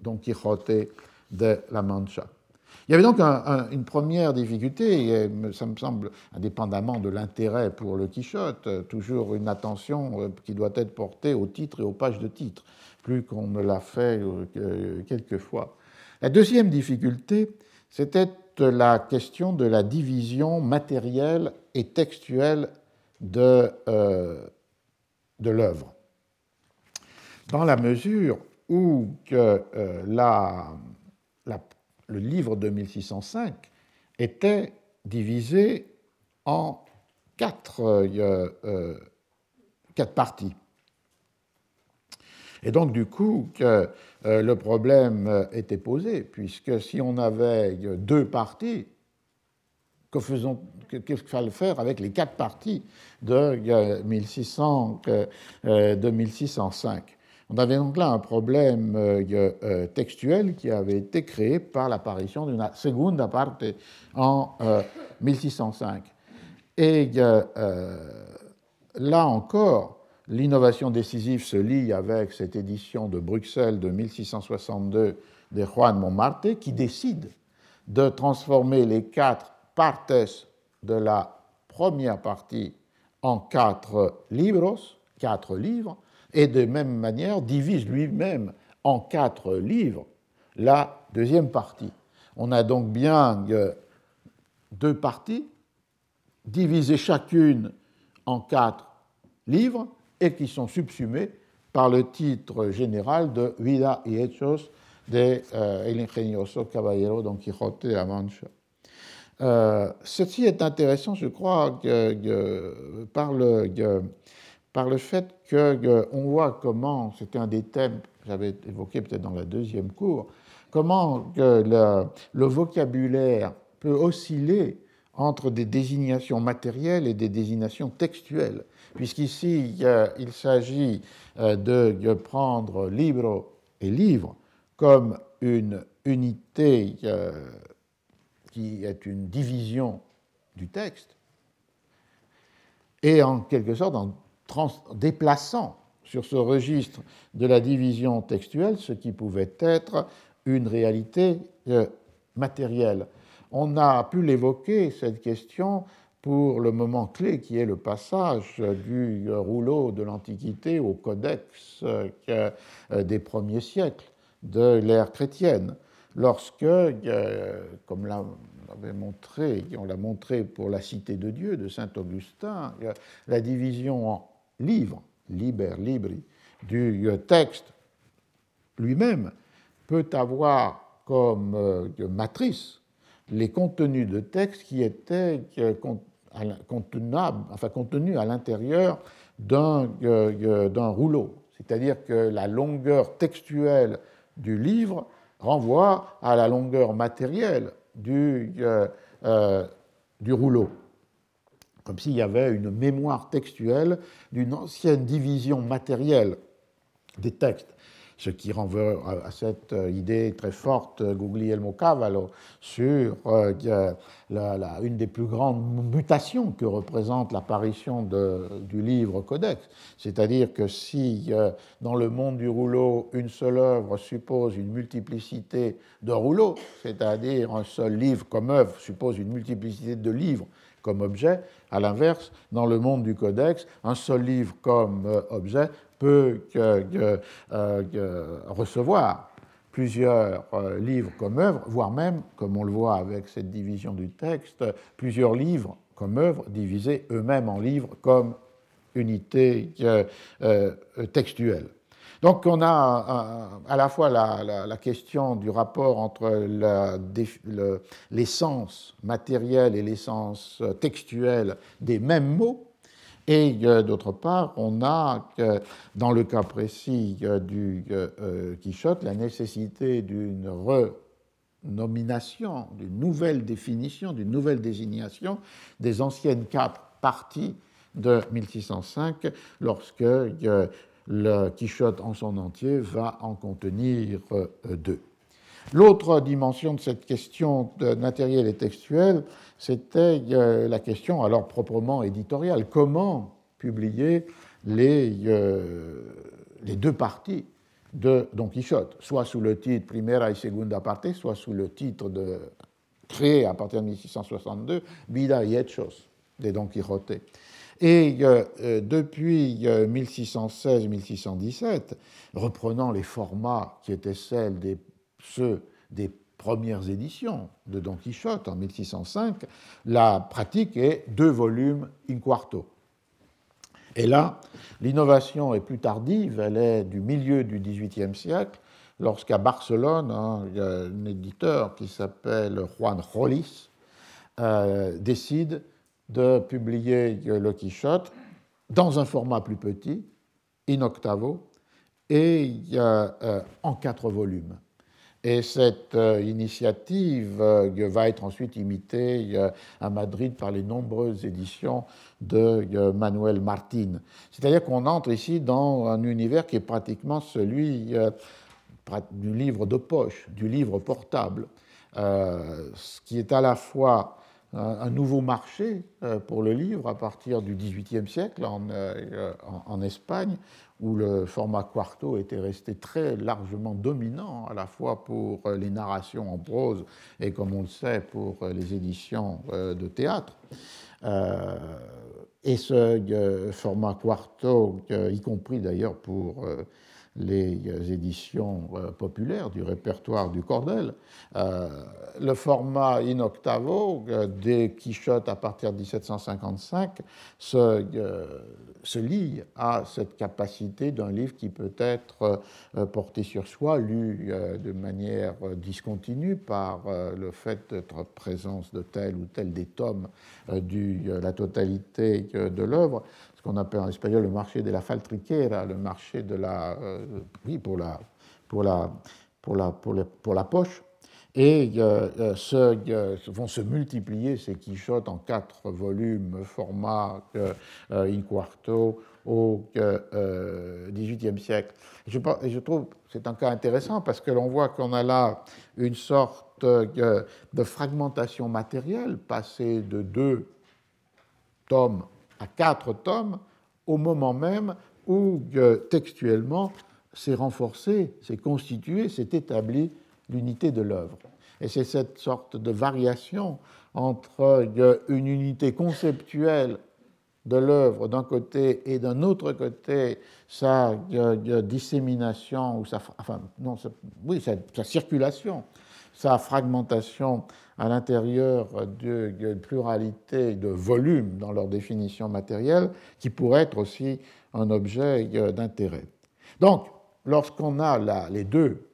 Don Quixote de la Mancha. Il y avait donc une première difficulté, et ça me semble, indépendamment de l'intérêt pour le Quichotte, toujours une attention qui doit être portée au titre et aux pages de titre plus qu'on ne l'a fait euh, quelquefois. La deuxième difficulté, c'était la question de la division matérielle et textuelle de, euh, l'œuvre. Dans la mesure où euh, le livre de 1605 était divisé en euh, euh, quatre parties. Et donc, du coup, que, euh, le problème était posé, puisque si on avait deux parties, qu'est-ce qu'il fallait faire avec les quatre parties de, 1600, de 1605 on avait donc là un problème euh, textuel qui avait été créé par l'apparition d'une seconde parte en 1605. Et euh, là encore, l'innovation décisive se lie avec cette édition de Bruxelles de 1662 de Juan Montmartre qui décide de transformer les quatre partes de la première partie en quatre libros, quatre livres, et de même manière divise lui-même en quatre livres la deuxième partie. On a donc bien euh, deux parties, divisées chacune en quatre livres et qui sont subsumées par le titre général de Vida y Hechos de euh, El Ingenioso Caballero Don Quijote de la Mancha. Euh, ceci est intéressant, je crois, par le, par le fait qu'on voit comment, c'était un des thèmes que j'avais évoqué peut-être dans la deuxième cour, comment le, vocabulaire peut osciller entre des désignations matérielles et des désignations textuelles, puisqu'ici il s'agit euh, de prendre libro et livre comme une unité euh, qui est une division du texte, et en quelque sorte en déplaçant sur ce registre de la division textuelle ce qui pouvait être une réalité euh, matérielle. On a pu l'évoquer, cette question, pour le moment clé qui est le passage du rouleau de l'Antiquité au codex euh, des premiers siècles de l'ère chrétienne, lorsque, euh, comme l'a montré, on l'a montré pour la Cité de Dieu de Saint Augustin, la division en livre, liber libri, du texte lui-même peut avoir comme euh, matrice les contenus de texte qui étaient contenables, enfin, contenus à l'intérieur d'un euh, rouleau. C'est-à-dire que la longueur textuelle du livre renvoie à la longueur matérielle du, euh, du rouleau comme s'il y avait une mémoire textuelle d'une ancienne division matérielle des textes, ce qui renvoie à cette euh, idée très forte, euh, Guglielmo Cavallo, sur euh, une des plus grandes mutations que représente l'apparition du livre codex. C'est-à-dire que si dans le monde du rouleau, une seule œuvre suppose une multiplicité de rouleaux, c'est-à-dire un seul livre comme œuvre suppose une multiplicité de livres comme objet. À l'inverse, dans le monde du codex, un seul livre comme objet peut euh, recevoir plusieurs euh, livres comme œuvre, voire même, comme on le voit avec cette division du texte, plusieurs livres comme œuvre divisés eux-mêmes en livres comme unité textuelle. Donc on a à la fois la, question du rapport entre l'essence matérielle et l'essence textuelle des mêmes mots, et euh, d'autre part, on a, dans le cas précis euh, du euh, Quichotte, la nécessité d'une renomination, d'une nouvelle définition, d'une nouvelle désignation des anciennes quatre parties de 1605, lorsque le Quichotte en son entier va en contenir deux. L'autre dimension de cette question matérielle et textuelle, c'était euh, la question alors proprement éditoriale. Comment publier les, euh, les deux parties de Don Quichotte, soit sous le titre Primera y Segunda Parte, soit sous le titre de, créé à partir de 1662, Vida y Hechos de Don Quijote. Et euh, depuis 1616-1617, euh, reprenant les formats qui étaient celles des, ceux des premières éditions de Don Quichotte en 1605, la pratique est deux volumes in quarto. Et là, l'innovation est plus tardive, elle est du milieu du XVIIIe siècle, lorsqu'à Barcelone, hein, un éditeur qui s'appelle Juan Rolis décide de publier le Quichotte dans un format plus petit, in octavo, et en quatre volumes. Et cette euh, initiative euh, va être ensuite imitée euh, à Madrid par les nombreuses éditions de Manuel Martin. C'est-à-dire qu'on entre ici dans un univers qui est pratiquement celui du livre de poche, du livre portable, ce qui est à la fois un nouveau marché pour le livre à partir du XVIIIe siècle en, Espagne, où le format quarto était resté très largement dominant, à la fois pour euh, les narrations en prose et, comme on le sait, pour euh, les éditions euh, de théâtre. Et ce format quarto, y compris d'ailleurs pour les éditions populaires du répertoire du Cordel. le format in octavo des Quichotte à partir de 1755 se se lie à cette capacité d'un livre qui peut être euh, porté sur soi, lu euh, de manière euh, discontinue par le fait d'être présence de tel ou tel des tomes de la totalité de l'œuvre, qu'on appelle en espagnol le marché de la faltriquera, le marché de la, oui, pour la, pour la, pour la, pour pour la poche. Et se, vont se multiplier ces quichottes en quatre volumes, format in quarto au XVIIIe siècle. Je, je trouve c'est un cas intéressant parce que l'on voit qu'on a là une sorte de fragmentation matérielle, passée de deux tomes à quatre tomes, au moment même où textuellement c'est renforcé, c'est constitué, c'est établi l'unité de l'œuvre. Et c'est cette sorte de variation entre une unité conceptuelle de l'œuvre d'un côté et d'un autre côté sa dissémination ou sa, enfin, non, oui, sa, circulation, sa fragmentation à l'intérieur d'une pluralité de volumes dans leur définition matérielle qui pourrait être aussi un objet d'intérêt. Donc, lorsqu'on a les deux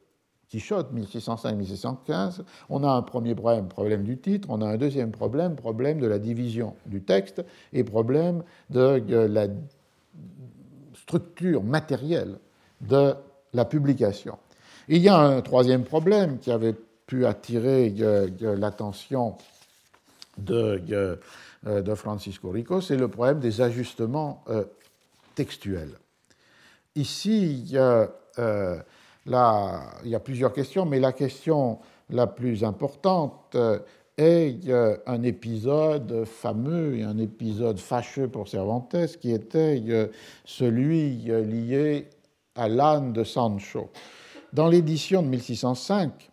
Quichotte, 1605-1615, on a un premier problème, problème du titre, on a un deuxième problème, problème de la division du texte et problème de, la structure matérielle de la publication. Il y a un troisième problème qui avait pu attirer l'attention de, de, Francisco Rico, c'est le problème des ajustements euh, textuels. Ici, il y a, euh, il y a plusieurs questions, mais la question la plus importante euh, est euh, un épisode fameux et un épisode fâcheux pour Cervantes, qui était euh, celui lié à l'âne de Sancho. Dans l'édition de 1605,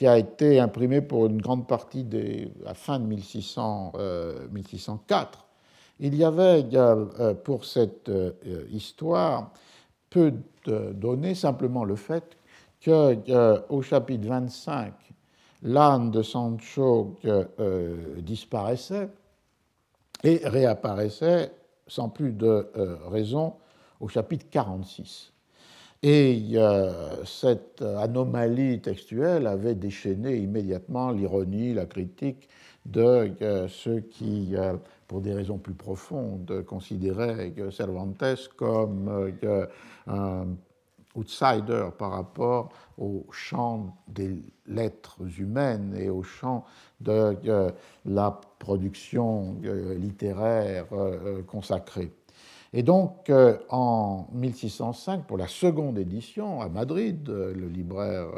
qui a été imprimée pour une grande partie de la fin de 1600, 1604, il y avait pour cette histoire peu de donner simplement le fait qu'au euh, chapitre 25, l'âne de Sancho euh, disparaissait et réapparaissait sans plus de euh, raison au chapitre 46. Et cette anomalie textuelle avait déchaîné immédiatement l'ironie, la critique de ceux qui pour des raisons plus profondes, considérait Cervantes comme euh, un outsider par rapport au champ des lettres humaines et au champ de euh, la production euh, littéraire consacrée. Et donc, en 1605, pour la seconde édition, à Madrid, le libraire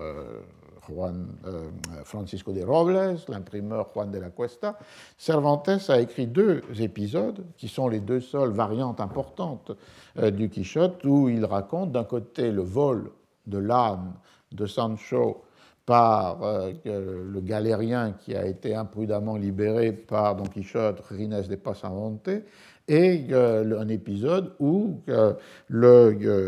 Juan euh, Francisco de Robles, l'imprimeur Juan de la Cuesta, Cervantes a écrit deux épisodes qui sont les deux seules variantes importantes euh, du Quichotte où il raconte d'un côté le vol de l'âne de Sancho par euh, le galérien qui a été imprudemment libéré par Don Quichotte, Rines de Pasamonte, et un épisode où l'âne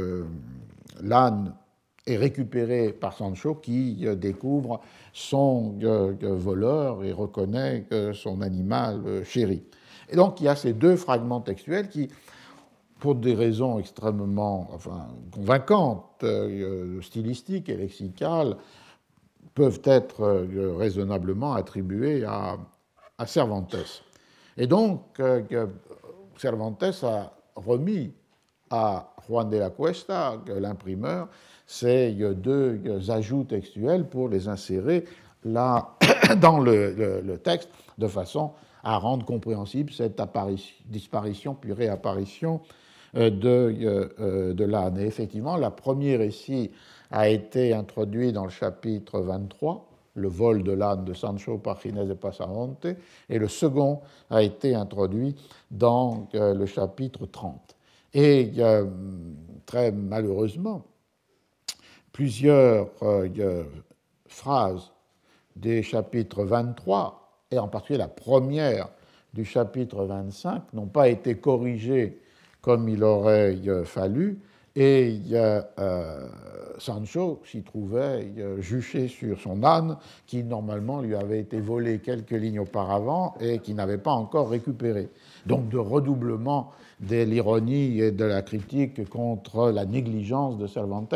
est récupéré par Sancho qui euh, découvre son euh, voleur et reconnaît son animal euh, chéri. Et donc il y a ces deux fragments textuels qui, pour des raisons extrêmement enfin, convaincantes, stylistiques et lexicales, peuvent être raisonnablement attribués à à Cervantes. Et donc, Cervantes a remis à Juan de la Cuesta, l'imprimeur, ces deux ajouts textuels pour les insérer là, (coughs) dans le, texte de façon à rendre compréhensible cette disparition puis réapparition euh, de, euh, euh, de l'âne. Et effectivement, le premier récit a été introduit dans le chapitre 23, le vol de l'âne de Sancho par Ginés de Passamonte, et le second a été introduit dans le chapitre 30. Et très malheureusement, plusieurs phrases des chapitres 23, et en particulier la première du chapitre 25, n'ont pas été corrigées comme il aurait fallu, et euh, Sancho s'y trouvait juché sur son âne, qui normalement lui avait été volé quelques lignes auparavant et qui n'avait pas encore récupéré. Donc de redoublement de l'ironie et de la critique contre la négligence de Cervantes.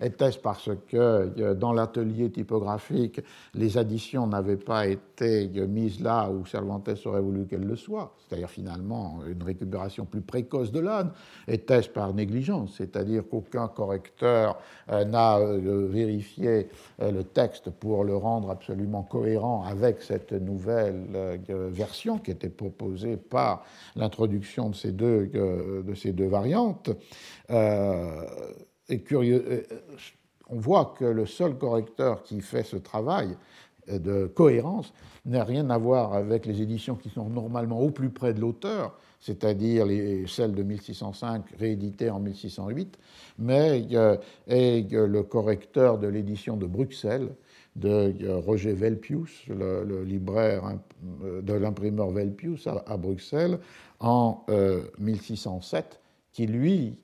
Était-ce parce que euh, dans l'atelier typographique, les additions n'avaient pas été mises là où Cervantes aurait voulu qu'elles le soient, c'est-à-dire finalement une récupération plus précoce de l'âne. Était-ce par négligence, c'est-à-dire qu'aucun correcteur euh, n'a euh, vérifié le texte pour le rendre absolument cohérent avec cette nouvelle version qui était proposée par l'introduction de, ces deux, de ces deux variantes Euh, on voit que le seul correcteur qui fait ce travail de cohérence n'a rien à voir avec les éditions qui sont normalement au plus près de l'auteur, c'est-à-dire celles de 1605 rééditées en 1608, mais est le correcteur de l'édition de Bruxelles de Roger Velpius, le, libraire de l'imprimeur Velpius à, Bruxelles, en 1607, euh, qui lui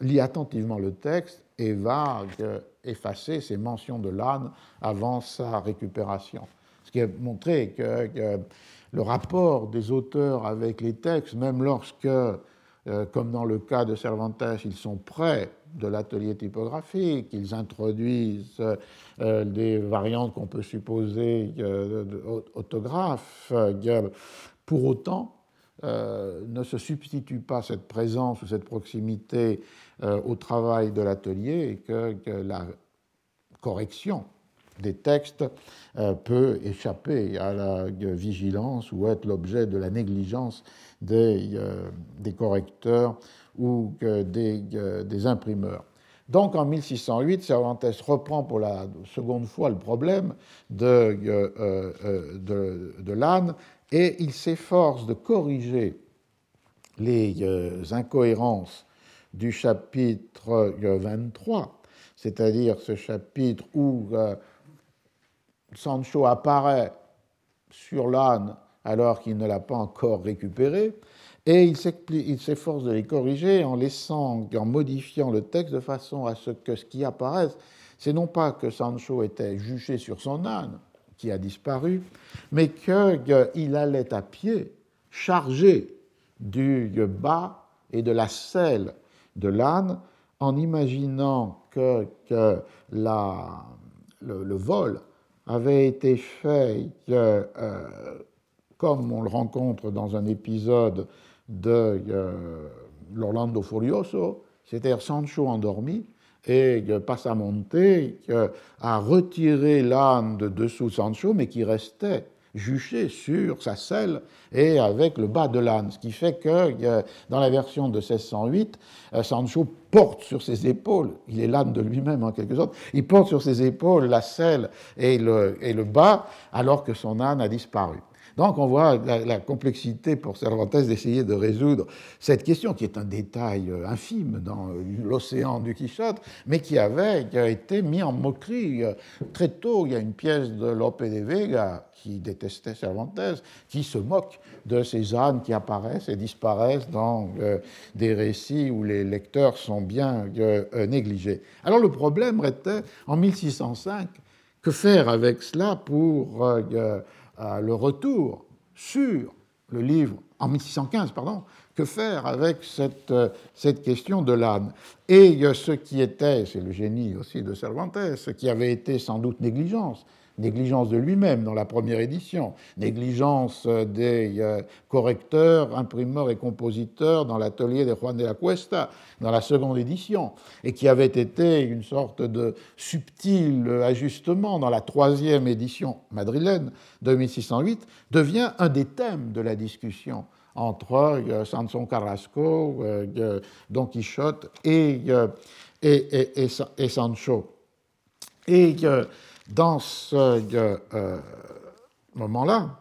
lit attentivement le texte et va effacer ces mentions de l'âne avant sa récupération. Ce qui a montré que, le rapport des auteurs avec les textes, même lorsque, euh, comme dans le cas de Cervantes, ils sont près de l'atelier typographique, ils introduisent euh, des variantes qu'on peut supposer euh, autographes, pour autant, ne se substitue pas cette présence ou cette proximité au travail de l'atelier et que, la correction des textes euh, peut échapper à la vigilance ou être l'objet de la négligence des, euh, correcteurs ou des, des, imprimeurs. Donc en 1608, Cervantes reprend pour la seconde fois le problème de, de, de l'âne et il s'efforce de corriger les incohérences du chapitre 23, c'est-à-dire ce chapitre où euh, Sancho apparaît sur l'âne alors qu'il ne l'a pas encore récupéré, et il s'efforce de les corriger en laissant, en modifiant le texte de façon à ce que ce qui apparaisse, c'est non pas que Sancho était juché sur son âne, qui a disparu, mais qu'il allait à pied, chargé du bas et de la selle de l'âne en imaginant que, le, vol avait été fait euh, comme on le rencontre dans un épisode de euh, l'Orlando Furioso, c'est-à-dire Sancho endormi, et Passamonte a retiré l'âne de dessous Sancho, mais qui restait juché sur sa selle et avec le bas de l'âne, ce qui fait que dans la version de 1608, euh, Sancho porte sur ses épaules, il est l'âne de lui-même en quelque sorte, il porte sur ses épaules la selle et le, et le bas alors que son âne a disparu. Donc on voit la, complexité pour Cervantes d'essayer de résoudre cette question, qui est un détail euh, infime dans euh, l'océan du Quichotte, mais qui avait été mis en moquerie euh, très tôt. Il y a une pièce de Lope de Vega qui détestait Cervantes, qui se moque de ces ânes qui apparaissent et disparaissent dans des récits où les lecteurs sont bien négligés. Alors le problème était, en 1605, que faire avec cela pour le retour sur le livre, en 1615, pardon, que faire avec cette, euh, cette question de l'âne. Et ce qui était, c'est le génie aussi de Cervantes, ce qui avait été sans doute négligence, négligence de lui-même dans la première édition, négligence des correcteurs, imprimeurs et compositeurs dans l'atelier de Juan de la Cuesta dans la seconde édition, et qui avait été une sorte de subtil ajustement dans la troisième édition madrilène de 1608, devient un des thèmes de la discussion entre Sanson Carrasco, Don Quichotte et Sancho. Et dans ce euh, moment-là,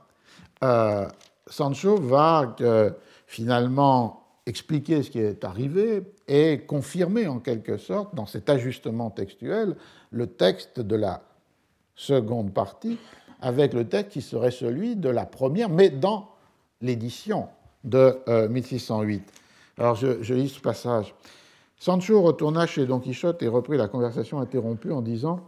euh, Sancho va euh, finalement expliquer ce qui est arrivé et confirmer en quelque sorte, dans cet ajustement textuel, le texte de la seconde partie avec le texte qui serait celui de la première, mais dans l'édition de 1608. Alors je, lis ce passage. Sancho retourna chez Don Quichotte et reprit la conversation interrompue en disant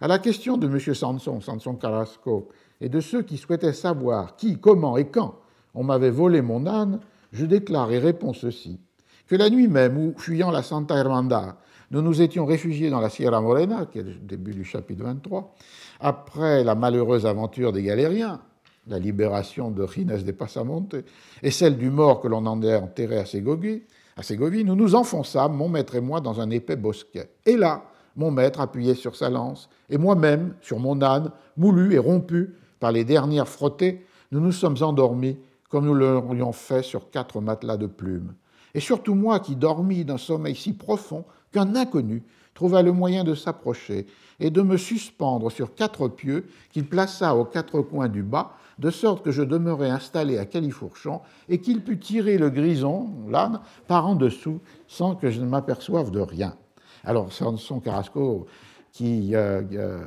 à la question de M. Sanson, Sanson Carrasco, et de ceux qui souhaitaient savoir qui, comment et quand on m'avait volé mon âne, je déclare et réponds ceci que la nuit même où, fuyant la Santa Hermandad, nous nous étions réfugiés dans la Sierra Morena, qui est le début du chapitre 23, après la malheureuse aventure des galériens, la libération de Gines de Pasamonte, et celle du mort que l'on en a enterré à à Ségovie, nous nous enfonçâmes, mon maître et moi, dans un épais bosquet. Et là, mon maître appuyé sur sa lance, et moi-même sur mon âne, moulu et rompu par les dernières frottées, nous nous sommes endormis comme nous l'aurions fait sur quatre matelas de plumes. Et surtout moi qui dormis d'un sommeil si profond qu'un inconnu trouva le moyen de s'approcher et de me suspendre sur quatre pieux qu'il plaça aux quatre coins du bas, de sorte que je demeurais installé à califourchon et qu'il put tirer le grison, l'âne, par en dessous sans que je ne m'aperçoive de rien. Alors, Sanson Carrasco, qui, euh, euh,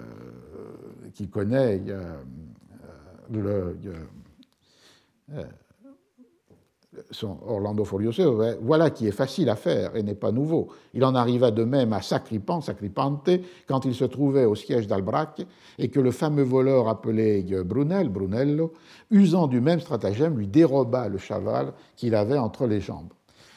qui connaît euh, Orlando Furioso, voilà qui est facile à faire et n'est pas nouveau. Il en arriva de même à Sacripan, Sacripante, quand il se trouvait au siège d'Albrac et que le fameux voleur appelé Brunel, Brunello, usant du même stratagème, lui déroba le cheval qu'il avait entre les jambes.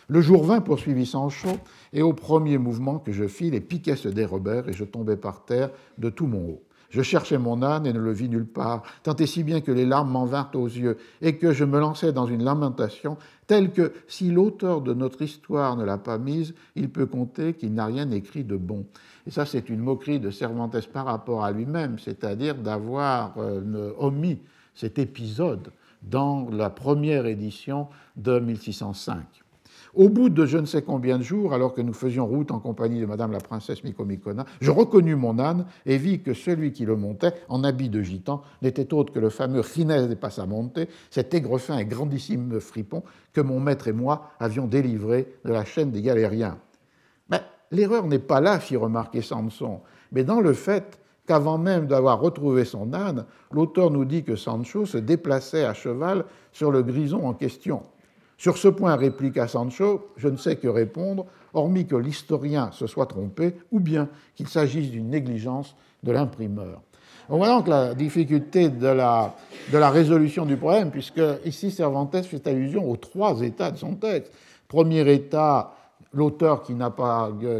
Le jour vint, poursuivit Sancho, et au premier mouvement que je fis, les piquets se dérobèrent et je tombai par terre de tout mon haut. Je cherchai mon âne et ne le vis nulle part, tant et si bien que les larmes m'en vinrent aux yeux, et que je me lançai dans une lamentation telle que, si l'auteur de notre histoire ne l'a pas mise, il peut compter qu'il n'a rien écrit de bon. Et ça, c'est une moquerie de Cervantes par rapport à lui-même, c'est-à-dire d'avoir euh, omis cet épisode dans la première édition de 1605. Au bout de je ne sais combien de jours, alors que nous faisions route en compagnie de Madame la princesse Micomicona, je reconnus mon âne et vis que celui qui le montait, en habit de gitan, n'était autre que le fameux Ginés de Passamonte, cet aigrefin et grandissime fripon que mon maître et moi avions délivré de la chaîne des galériens. Mais l'erreur n'est pas là, fit remarquer Samson, mais dans le fait qu'avant même d'avoir retrouvé son âne, l'auteur nous dit que Sancho se déplaçait à cheval sur le grison en question. Sur ce point, répliqua Sancho, je ne sais que répondre, hormis que l'historien se soit trompé, ou bien qu'il s'agisse d'une négligence de l'imprimeur. On voit donc la difficulté de la, résolution du problème, puisque ici Cervantes fait allusion aux trois états de son texte. Premier état, l'auteur qui,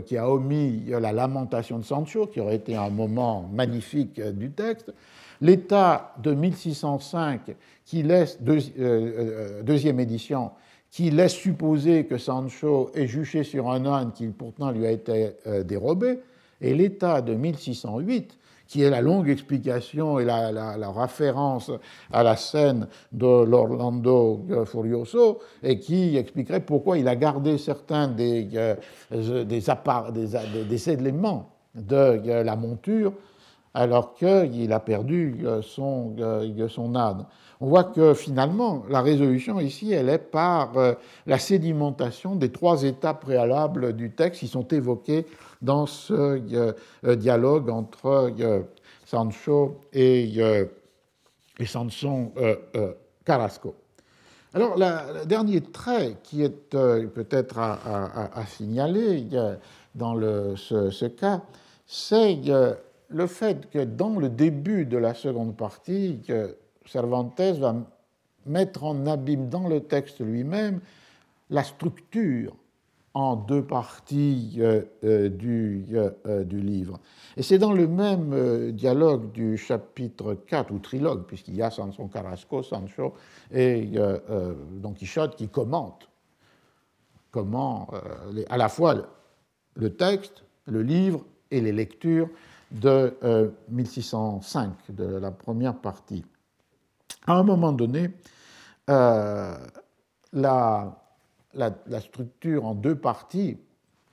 qui a omis la lamentation de Sancho, qui aurait été un moment magnifique du texte. L'état de 1605, qui laisse, euh, euh, deuxième édition, qui laisse supposer que Sancho est juché sur un âne qui pourtant lui a été euh, dérobé, et l'état de 1608, qui est la longue explication et la, référence à la scène de l'Orlando Furioso, et qui expliquerait pourquoi il a gardé certains des, euh, des, éléments de euh, la monture alors qu'il a perdu son âne on voit que finalement, la résolution ici, elle est par euh, la sédimentation des trois étapes préalables du texte qui sont évoqués dans ce euh, euh, dialogue entre Sancho et, et Sanson Carrasco. Alors, le dernier trait qui est peut-être à, signaler dans ce, ce, cas, c'est le fait que dans le début de la seconde partie, Cervantes va mettre en abîme dans le texte lui-même la structure en deux parties du, du, livre. Et c'est dans le même dialogue du chapitre 4, ou trilogue, puisqu'il y a Sanson Carrasco, Sancho et Don Quichotte qui commentent comment à la fois le texte, le livre et les lectures de 1605, de la première partie. À un moment donné, euh, la, structure en deux parties,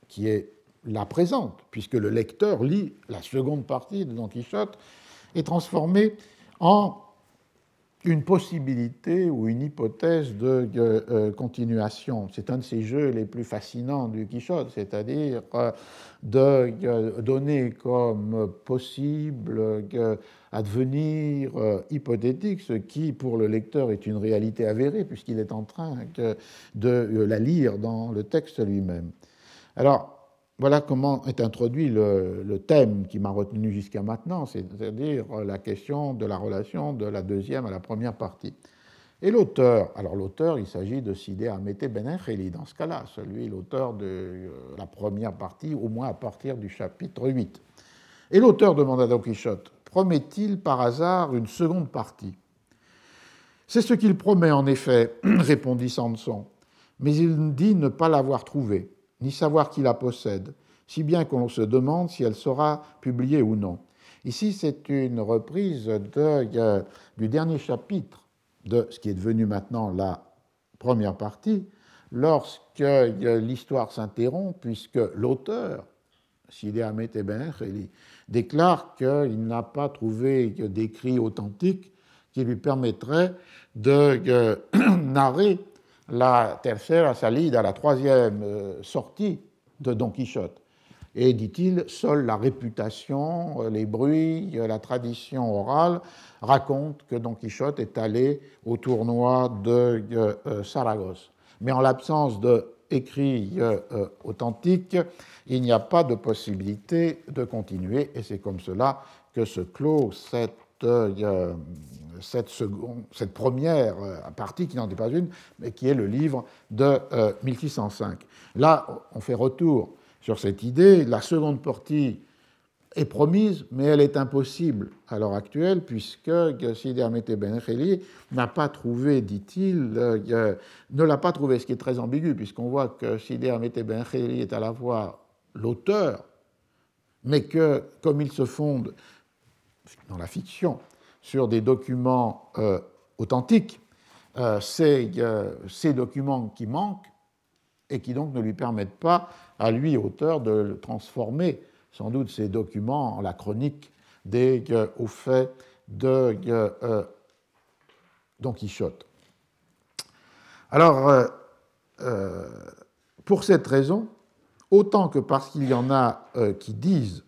qui est la présente, puisque le lecteur lit la seconde partie de Don Quichotte, est transformée en une possibilité ou une hypothèse de euh, continuation. C'est un de ces jeux les plus fascinants du Quichotte, c'est-à-dire euh, de euh, donner comme possible advenir hypothétique ce qui, pour le lecteur, est une réalité avérée, puisqu'il est en train de la lire dans le texte lui-même. Alors, voilà comment est introduit le, thème qui m'a retenu jusqu'à maintenant, c'est-à-dire la question de la relation de la deuxième à la première partie. Et l'auteur, alors l'auteur, il s'agit de Sidé Amete Benencheli, dans ce cas-là, celui, l'auteur de euh, la première partie, au moins à partir du chapitre 8. Et l'auteur demanda à Don Quichotte, promet-il par hasard une seconde partie C'est ce qu'il promet en effet, (clears throat) répondit Sanson, mais il dit ne pas l'avoir trouvée ni savoir qui la possède, si bien qu'on se demande si elle sera publiée ou non. Ici, c'est une reprise de, du dernier chapitre de ce qui est devenu maintenant la première partie, lorsque l'histoire s'interrompt, puisque l'auteur, déclare qu'il n'a pas trouvé d'écrit authentique qui lui permettrait de (clears throat) narrer la tercera salida, la troisième euh, sortie de Don Quichotte. Et, dit-il, seule la réputation, euh, les bruits, euh, la tradition orale racontent que Don Quichotte est allé au tournoi de Saragosse. Mais en l'absence d'écrits authentiques, il n'y a pas de possibilité de continuer, et c'est comme cela que se clôt cette seconde, cette première euh, partie, qui n'en est pas une, mais qui est le livre de 1605. Euh, Là, on fait retour sur cette idée. La seconde partie est promise, mais elle est impossible à l'heure actuelle, puisque Sidi Ahmed Ben n'a pas trouvé, dit-il, euh, ne l'a pas trouvé, ce qui est très ambigu, puisqu'on voit que Sidi Ahmed Ben est à la fois l'auteur, mais que, comme il se fonde dans la fiction sur des documents euh, authentiques, euh, c'est ces documents qui manquent et qui donc ne lui permettent pas à lui, auteur, de transformer sans doute ces documents en la chronique des au fait de Don Quichotte. Alors, pour cette raison, autant que parce qu'il y en a qui disent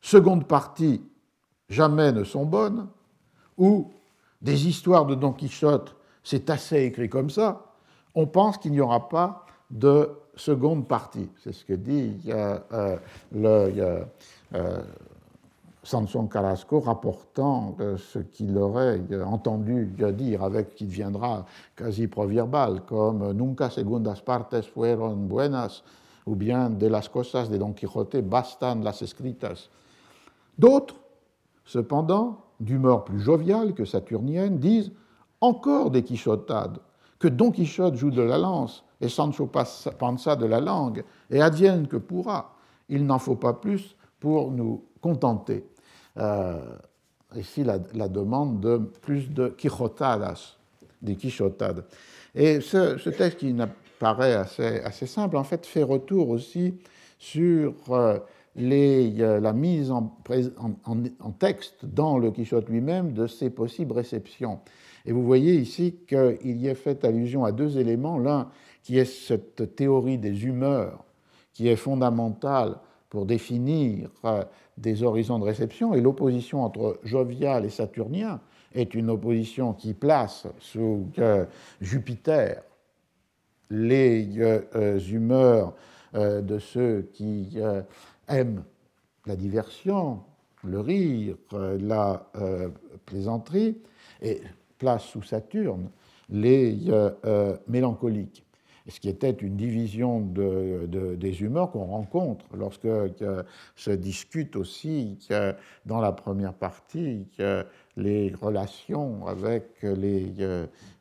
seconde partie jamais ne sont bonnes, ou des histoires de Don Quichotte, c'est assez écrit comme ça, on pense qu'il n'y aura pas de seconde partie. C'est ce que dit euh, euh, le, euh, Sanson Carrasco rapportant ce qu'il aurait entendu dire avec qui deviendra quasi proverbal, comme Nunca segundas partes fueron buenas, ou bien De las cosas de Don Quijote bastan las escritas. D'autres, cependant, d'humeur plus joviale que saturnienne, disent encore des quichotades, que Don Quichotte joue de la lance et Sancho Panza de la langue, et advienne que pourra. Il n'en faut pas plus pour nous contenter. Euh, ici, la, demande de plus de quichotadas, des quichotades. Et ce, texte qui paraît assez, simple, en fait, fait retour aussi sur euh, la mise en, texte dans le Quichotte lui-même de ses possibles réceptions. Et vous voyez ici qu'il y est fait allusion à deux éléments. L'un qui est cette théorie des humeurs, qui est fondamentale pour définir euh, des horizons de réception, et l'opposition entre jovial et saturnien est une opposition qui place sous euh, Jupiter les euh, humeurs de ceux qui aime la diversion, le rire, la plaisanterie, et place sous Saturne les euh, euh, mélancoliques. ce qui était une division des humeurs qu'on rencontre lorsque se discute aussi dans la première partie les relations avec les,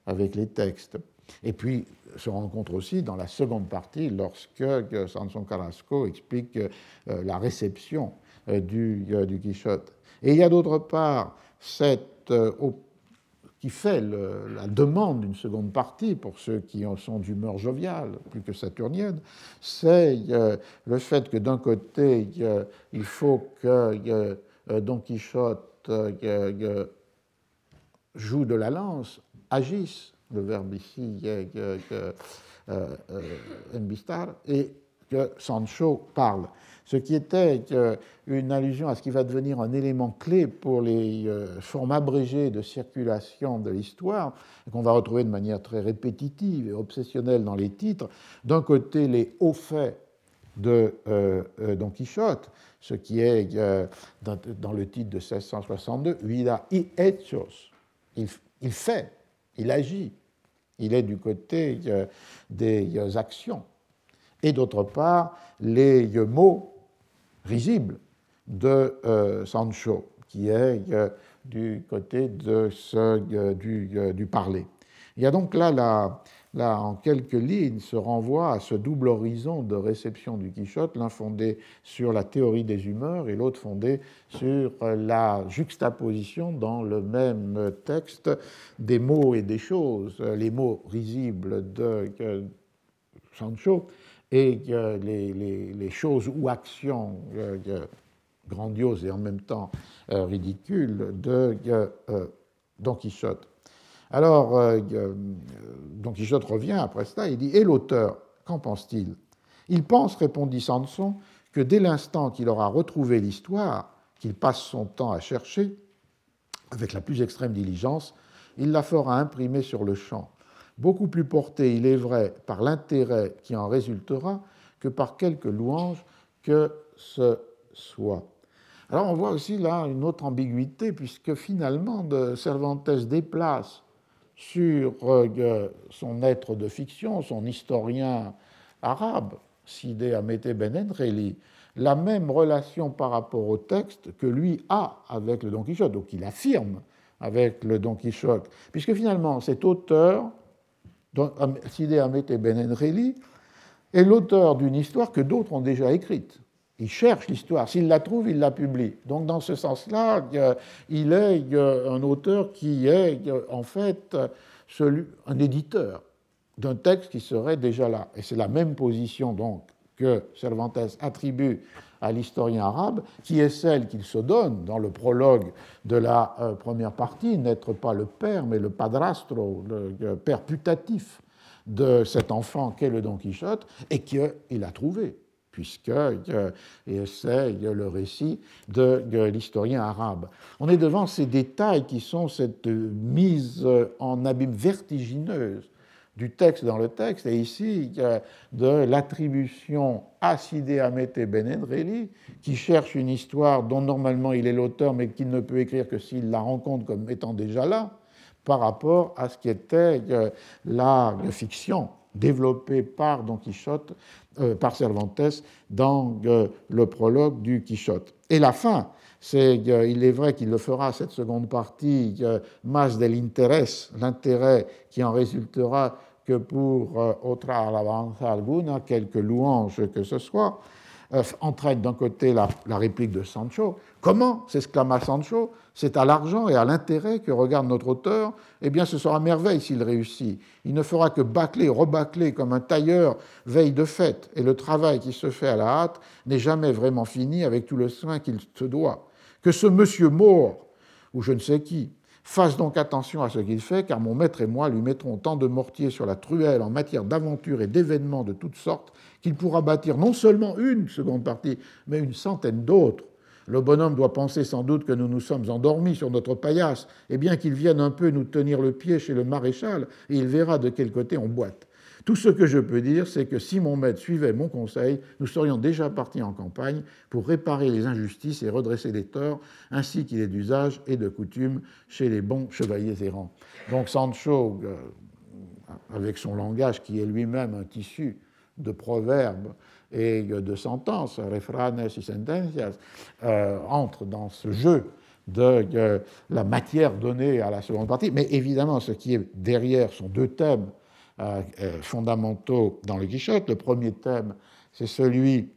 avec les textes. Et puis se rencontre aussi dans la seconde partie lorsque Sanson Carrasco explique euh, la réception euh, du, du Quichotte. Et il y a d'autre part cette euh, qui fait la demande d'une seconde partie pour ceux qui sont d'humeur joviale, plus que saturnienne, c'est euh, le fait que d'un côté, il faut que euh, Don Quichotte euh, joue de la lance, agisse, le verbe ici, embistar, et que Sancho parle ce qui était une allusion à ce qui va devenir un élément clé pour les euh, formes abrégées de circulation de l'histoire, qu'on va retrouver de manière très répétitive et obsessionnelle dans les titres. D'un côté, les hauts faits de euh, euh, Don Quichotte, ce qui est dans, le titre de 1662, Vida y hechos. Il, il fait, il agit, il est du côté des actions. Et d'autre part, les mots de euh, Sancho, qui est euh, du côté de ce, euh, du, parler. Il y a donc là, là, en quelques lignes, ce renvoi à ce double horizon de réception du Quichotte, l'un fondé sur la théorie des humeurs et l'autre fondé sur la juxtaposition dans le même texte des mots et des choses. Les mots risibles de Sancho et les, les, choses ou actions euh, grandioses et en même temps euh, ridicules de euh, Don Quichotte. Alors, Don Quichotte revient après cela, il dit Et l'auteur, qu'en pense-t-il? Il pense, répondit Sanson, que dès l'instant qu'il aura retrouvé l'histoire, qu'il passe son temps à chercher, avec la plus extrême diligence, il la fera imprimer sur le champ beaucoup plus porté, il est vrai, par l'intérêt qui en résultera que par quelque louange que ce soit. Alors on voit aussi là une autre ambiguïté, puisque finalement Cervantes déplace sur euh, son être de fiction, son historien arabe, Sidé Amete Ben Enreli, la même relation par rapport au texte que lui a avec le Don Quichotte, donc il affirme avec le Don Quichotte, puisque finalement cet auteur Sidé Ahmed Ben Enreli est l'auteur d'une histoire que d'autres ont déjà écrite. Il cherche l'histoire. S'il la trouve, il la publie. Donc, dans ce sens-là, il est un auteur qui est en fait un éditeur d'un texte qui serait déjà là. Et c'est la même position donc que Cervantes attribue à l'historien arabe, qui est celle qu'il se donne dans le prologue de la euh, première partie, n'être pas le père, mais le padrastro, le père putatif de cet enfant qu'est le Don Quichotte, et qu'il a trouvé, puisque euh, c'est le récit de, l'historien arabe. On est devant ces détails qui sont cette mise en abîme vertigineuse du texte dans le texte, et ici de l'attribution à Sidé Hamete Ben qui cherche une histoire dont normalement il est l'auteur, mais qu'il ne peut écrire que s'il la rencontre comme étant déjà là, par rapport à ce qui était euh, la fiction développée par Don Quichotte, euh, par Cervantes, dans euh, le prologue du Quichotte. Et la fin, c'est, il est vrai qu'il le fera, cette seconde partie, mas del interés, l'intérêt qui en résultera que pour euh, otra alabanza alguna, quelque louange que ce soit, euh, entraîne d'un côté la, réplique de Sancho. Comment s'exclama Sancho C'est à l'argent et à l'intérêt que regarde notre auteur. Eh bien, ce sera merveille s'il réussit. Il ne fera que bâcler, rebâcler comme un tailleur veille de fête. Et le travail qui se fait à la hâte n'est jamais vraiment fini avec tout le soin qu'il se doit. Que ce monsieur mort, ou je ne sais qui, Fasse donc attention à ce qu'il fait, car mon maître et moi lui mettrons tant de mortiers sur la truelle en matière d'aventures et d'événements de toutes sortes qu'il pourra bâtir non seulement une seconde partie, mais une centaine d'autres. Le bonhomme doit penser sans doute que nous nous sommes endormis sur notre paillasse, et bien qu'il vienne un peu nous tenir le pied chez le maréchal, et il verra de quel côté on boite. Tout ce que je peux dire, c'est que si mon maître suivait mon conseil, nous serions déjà partis en campagne pour réparer les injustices et redresser les torts, ainsi qu'il est d'usage et de coutume chez les bons chevaliers errants. Donc Sancho, euh, avec son langage qui est lui-même un tissu de proverbes et de sentences, refranes y sentencias, euh, entre dans ce jeu de la matière donnée à la seconde partie. Mais évidemment, ce qui est derrière sont deux thèmes euh, euh, fondamentaux dans le Quichotte. Le premier thème, c'est celui,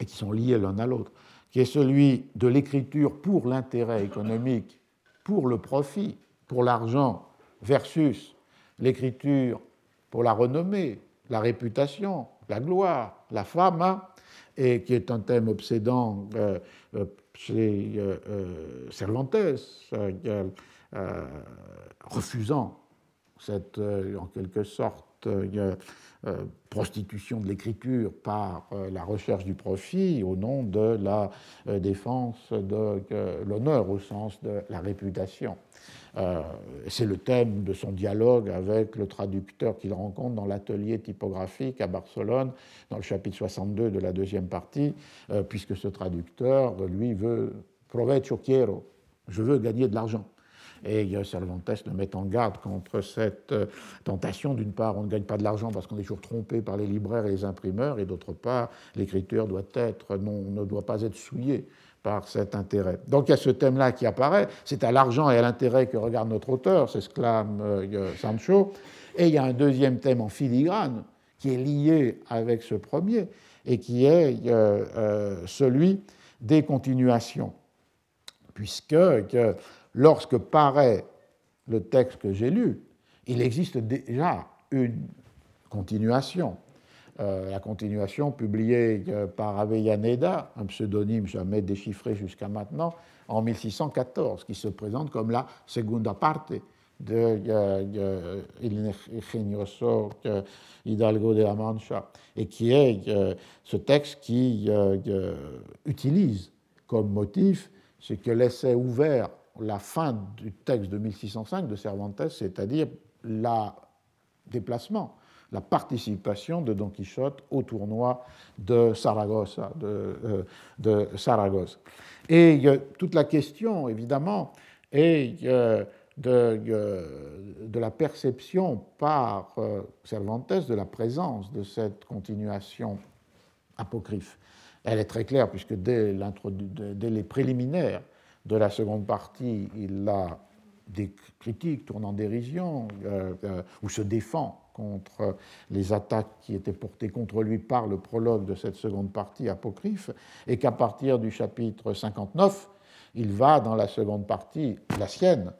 et qui sont liés l'un à l'autre, qui est celui de l'écriture pour l'intérêt économique, pour le profit, pour l'argent, versus l'écriture pour la renommée, la réputation, la gloire, la fama, hein, et qui est un thème obsédant euh, euh, chez euh, Cervantes, refusant cette, en quelque sorte, prostitution de l'écriture par la recherche du profit au nom de la défense de l'honneur au sens de la réputation. Euh, c'est le thème de son dialogue avec le traducteur qu'il rencontre dans l'atelier typographique à Barcelone, dans le chapitre 62 de la deuxième partie, euh, puisque ce traducteur, lui, veut provecho quiero, je veux gagner de l'argent. Et Cervantes le met en garde contre cette euh, tentation. D'une part, on ne gagne pas de l'argent parce qu'on est toujours trompé par les libraires et les imprimeurs, et d'autre part, l'écriture doit être, non, ne doit pas être souillée par cet intérêt. Donc il y a ce thème-là qui apparaît, c'est à l'argent et à l'intérêt que regarde notre auteur, s'exclame euh, Sancho, et il y a un deuxième thème en filigrane qui est lié avec ce premier et qui est euh, euh, celui des continuations, puisque lorsque paraît le texte que j'ai lu, il existe déjà une continuation. Euh, la continuation publiée euh, par Avellaneda, un pseudonyme jamais déchiffré jusqu'à maintenant, en 1614, qui se présente comme la segunda parte de euh, Il Ingenioso Hidalgo de la Mancha, et qui est ce texte qui utilise comme motif ce que laissait ouvert la fin du texte de 1605 de Cervantes, c'est-à-dire le déplacement la participation de Don Quichotte au tournoi de euh, Saragosse. Et toute la question, évidemment, est euh, de, la perception par euh, Cervantes de la présence de cette continuation apocryphe. Elle est très claire, puisque dès, dès les préliminaires de la seconde partie, il a des critiques tournant dérision ou se défend contre les attaques qui étaient portées contre lui par le prologue de cette seconde partie apocryphe, et qu'à partir du chapitre 59, il va, dans la seconde partie, la sienne,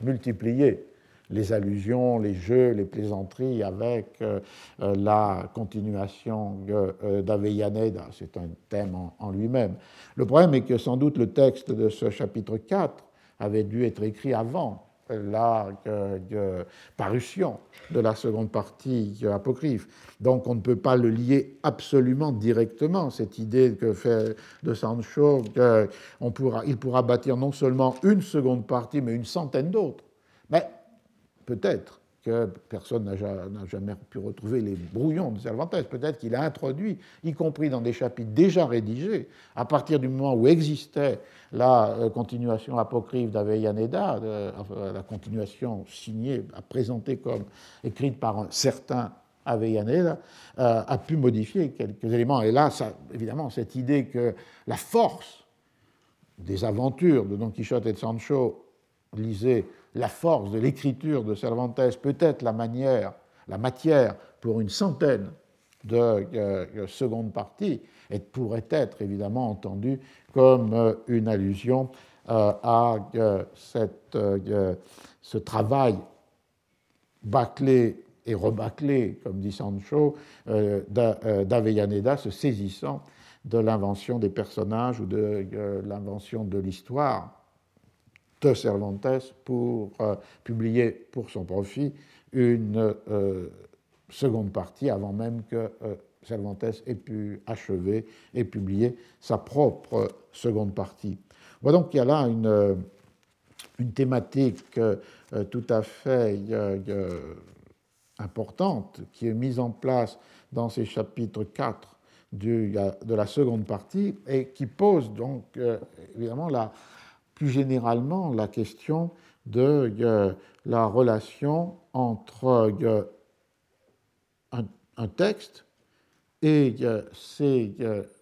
multiplier les allusions, les jeux, les plaisanteries avec euh, euh, la continuation euh, d'Avellaneda. C'est un thème en lui-même. Le problème est que sans doute le texte de ce chapitre 4 avait dû être écrit avant la parution de la seconde partie apocryphe. Donc on ne peut pas le lier absolument directement, cette idée que fait de Sancho qu'il pourra, pourra bâtir non seulement une seconde partie, mais une centaine d'autres. Mais peut-être que personne n'a jamais pu retrouver les brouillons de Cervantes. Peut-être qu'il a introduit, y compris dans des chapitres déjà rédigés, à partir du moment où existait la euh, continuation apocryphe d'Avellaneda, la continuation signée, présentée comme écrite par un certain Avellaneda, euh, a pu modifier quelques éléments. Et là, évidemment, cette idée que la force des aventures de Don Quichotte et de Sancho, lisait la force de l'écriture de Cervantes, peut-être la manière, la matière pour une centaine de euh, secondes parties, et pourrait être évidemment entendue comme euh, une allusion euh, à ce travail bâclé et rebâclé, comme dit Sancho, d'Avellaneda se saisissant de l'invention des personnages ou de l'invention de l'histoire de Cervantes pour euh, publier pour son profit une euh, seconde partie avant même que euh, Cervantes ait pu achever et publier sa propre seconde partie. On voit donc qu'il y a là une, une thématique tout à fait importante qui est mise en place dans ces chapitres 4 du, de la seconde partie et qui pose donc évidemment la, plus généralement la question de la relation entre un, texte et ses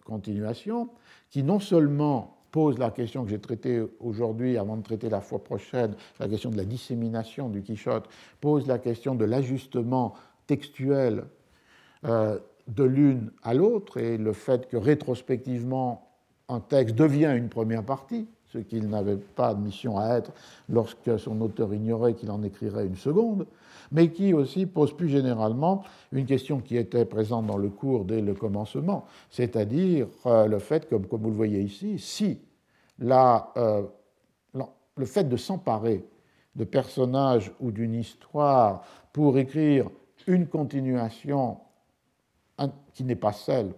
continuations, qui non seulement pose la question que j'ai traitée aujourd'hui, avant de traiter la fois prochaine, la question de la dissémination du Quichotte, pose la question de l'ajustement textuel euh, de l'une à l'autre et le fait que rétrospectivement un texte devient une première partie, ce qu'il n'avait pas mission à être lorsque son auteur ignorait qu'il en écrirait une seconde, mais qui aussi pose plus généralement une question qui était présente dans le cours dès le commencement, c'est-à-dire euh, le fait, comme, vous le voyez ici, si la, euh, le fait de s'emparer de personnages ou d'une histoire pour écrire une continuation qui n'est pas celle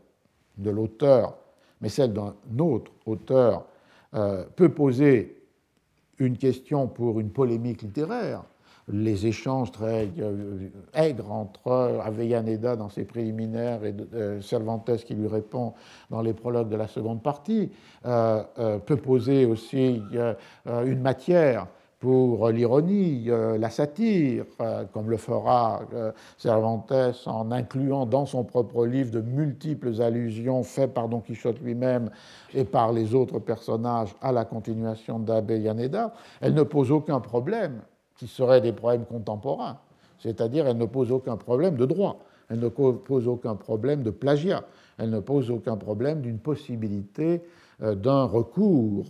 de l'auteur, mais celle d'un autre auteur, peut poser une question pour une polémique littéraire, les échanges très euh, aigres entre Avellaneda dans ses préliminaires et euh, Cervantes qui lui répond dans les prologues de la seconde partie, peut poser aussi une matière pour l'ironie, euh, la satire, euh, comme le fera euh, Cervantes en incluant dans son propre livre de multiples allusions faites par Don Quichotte lui-même et par les autres personnages à la continuation d'Avellaneda, elle ne pose aucun problème qui serait des problèmes contemporains, c'est-à-dire elle ne pose aucun problème de droit, elle ne pose aucun problème de plagiat, elle ne pose aucun problème d'une possibilité d'un recours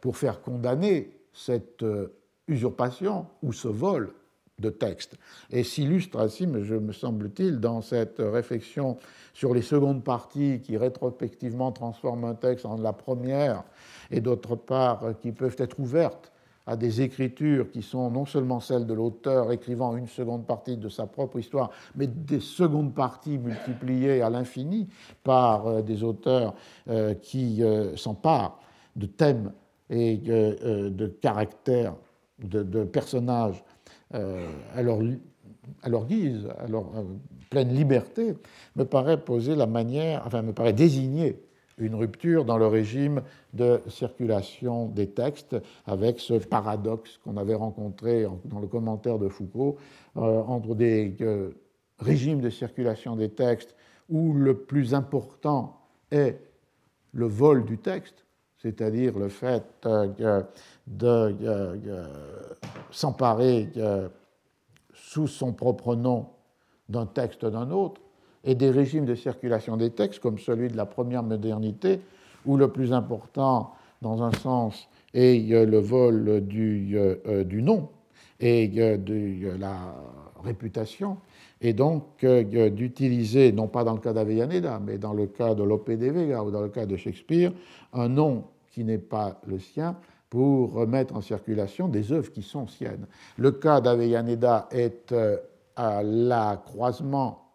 pour faire condamner cette euh, usurpation ou ce vol de texte. Et s'illustre ainsi, me semble-t-il, dans cette réflexion sur les secondes parties qui rétrospectivement transforment un texte en la première et d'autre part qui peuvent être ouvertes à des écritures qui sont non seulement celles de l'auteur écrivant une seconde partie de sa propre histoire, mais des secondes parties multipliées à l'infini par euh, des auteurs euh, qui s'emparent de thèmes et euh, de caractère, de, personnages euh, à leur, à, leur, guise, à leur euh, pleine liberté, me paraît poser la manière, enfin me paraît désigner une rupture dans le régime de circulation des textes, avec ce paradoxe qu'on avait rencontré dans le commentaire de Foucault, entre des régimes de circulation des textes où le plus important est le vol du texte, c'est-à-dire le fait euh, de s'emparer sous son propre nom d'un texte d'un autre, et des régimes de circulation des textes comme celui de la première modernité, où le plus important, dans un sens, est le vol du, euh, du nom et de la réputation, et donc euh, d'utiliser, non pas dans le cas d'Avellaneda, mais dans le cas de Lope de Vega ou dans le cas de Shakespeare, un nom qui n'est pas le sien pour remettre en circulation des œuvres qui sont siennes. Le cas d'Avellaneda est euh, à la croisement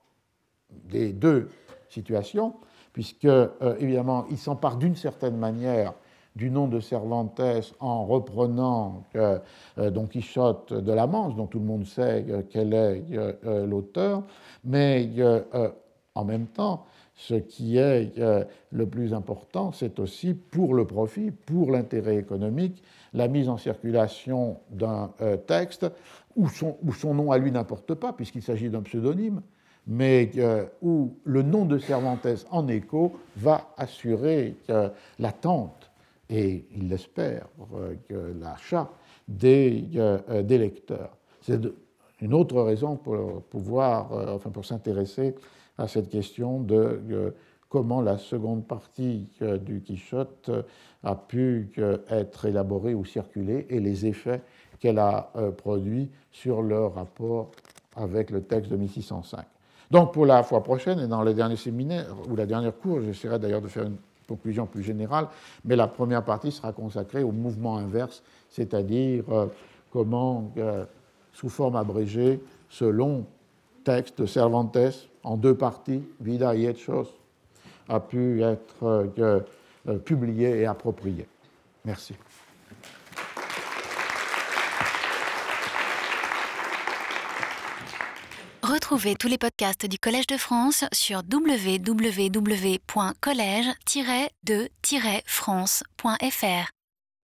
des deux situations, puisque, euh, évidemment, il s'empare d'une certaine manière du nom de Cervantes en reprenant euh, Don Quichotte de la Manche, dont tout le monde sait quel est l'auteur, mais en même temps, ce qui est euh, le plus important, c'est aussi pour le profit, pour l'intérêt économique, la mise en circulation d'un euh, texte où son, nom à lui n'importe pas, puisqu'il s'agit d'un pseudonyme, mais euh, où le nom de Cervantes en écho va assurer l'attente, et il l'espère, l'achat des, des, lecteurs. C'est une autre raison pour pouvoir, enfin pour s'intéresser à cette question de euh, comment la seconde partie euh, du Quichotte euh, a pu être élaborée ou circuler et les effets qu'elle a produits sur le rapport avec le texte de 1605. Donc pour la fois prochaine et dans le dernier séminaire ou la dernière cour, j'essaierai d'ailleurs de faire une conclusion plus générale, mais la première partie sera consacrée au mouvement inverse, c'est-à-dire comment, sous forme abrégée, ce long texte de Cervantes en deux parties, Vida y Hechos, a pu être euh, euh, publié et approprié. Merci. Retrouvez tous les podcasts du Collège de France sur www.collège-de-france.fr.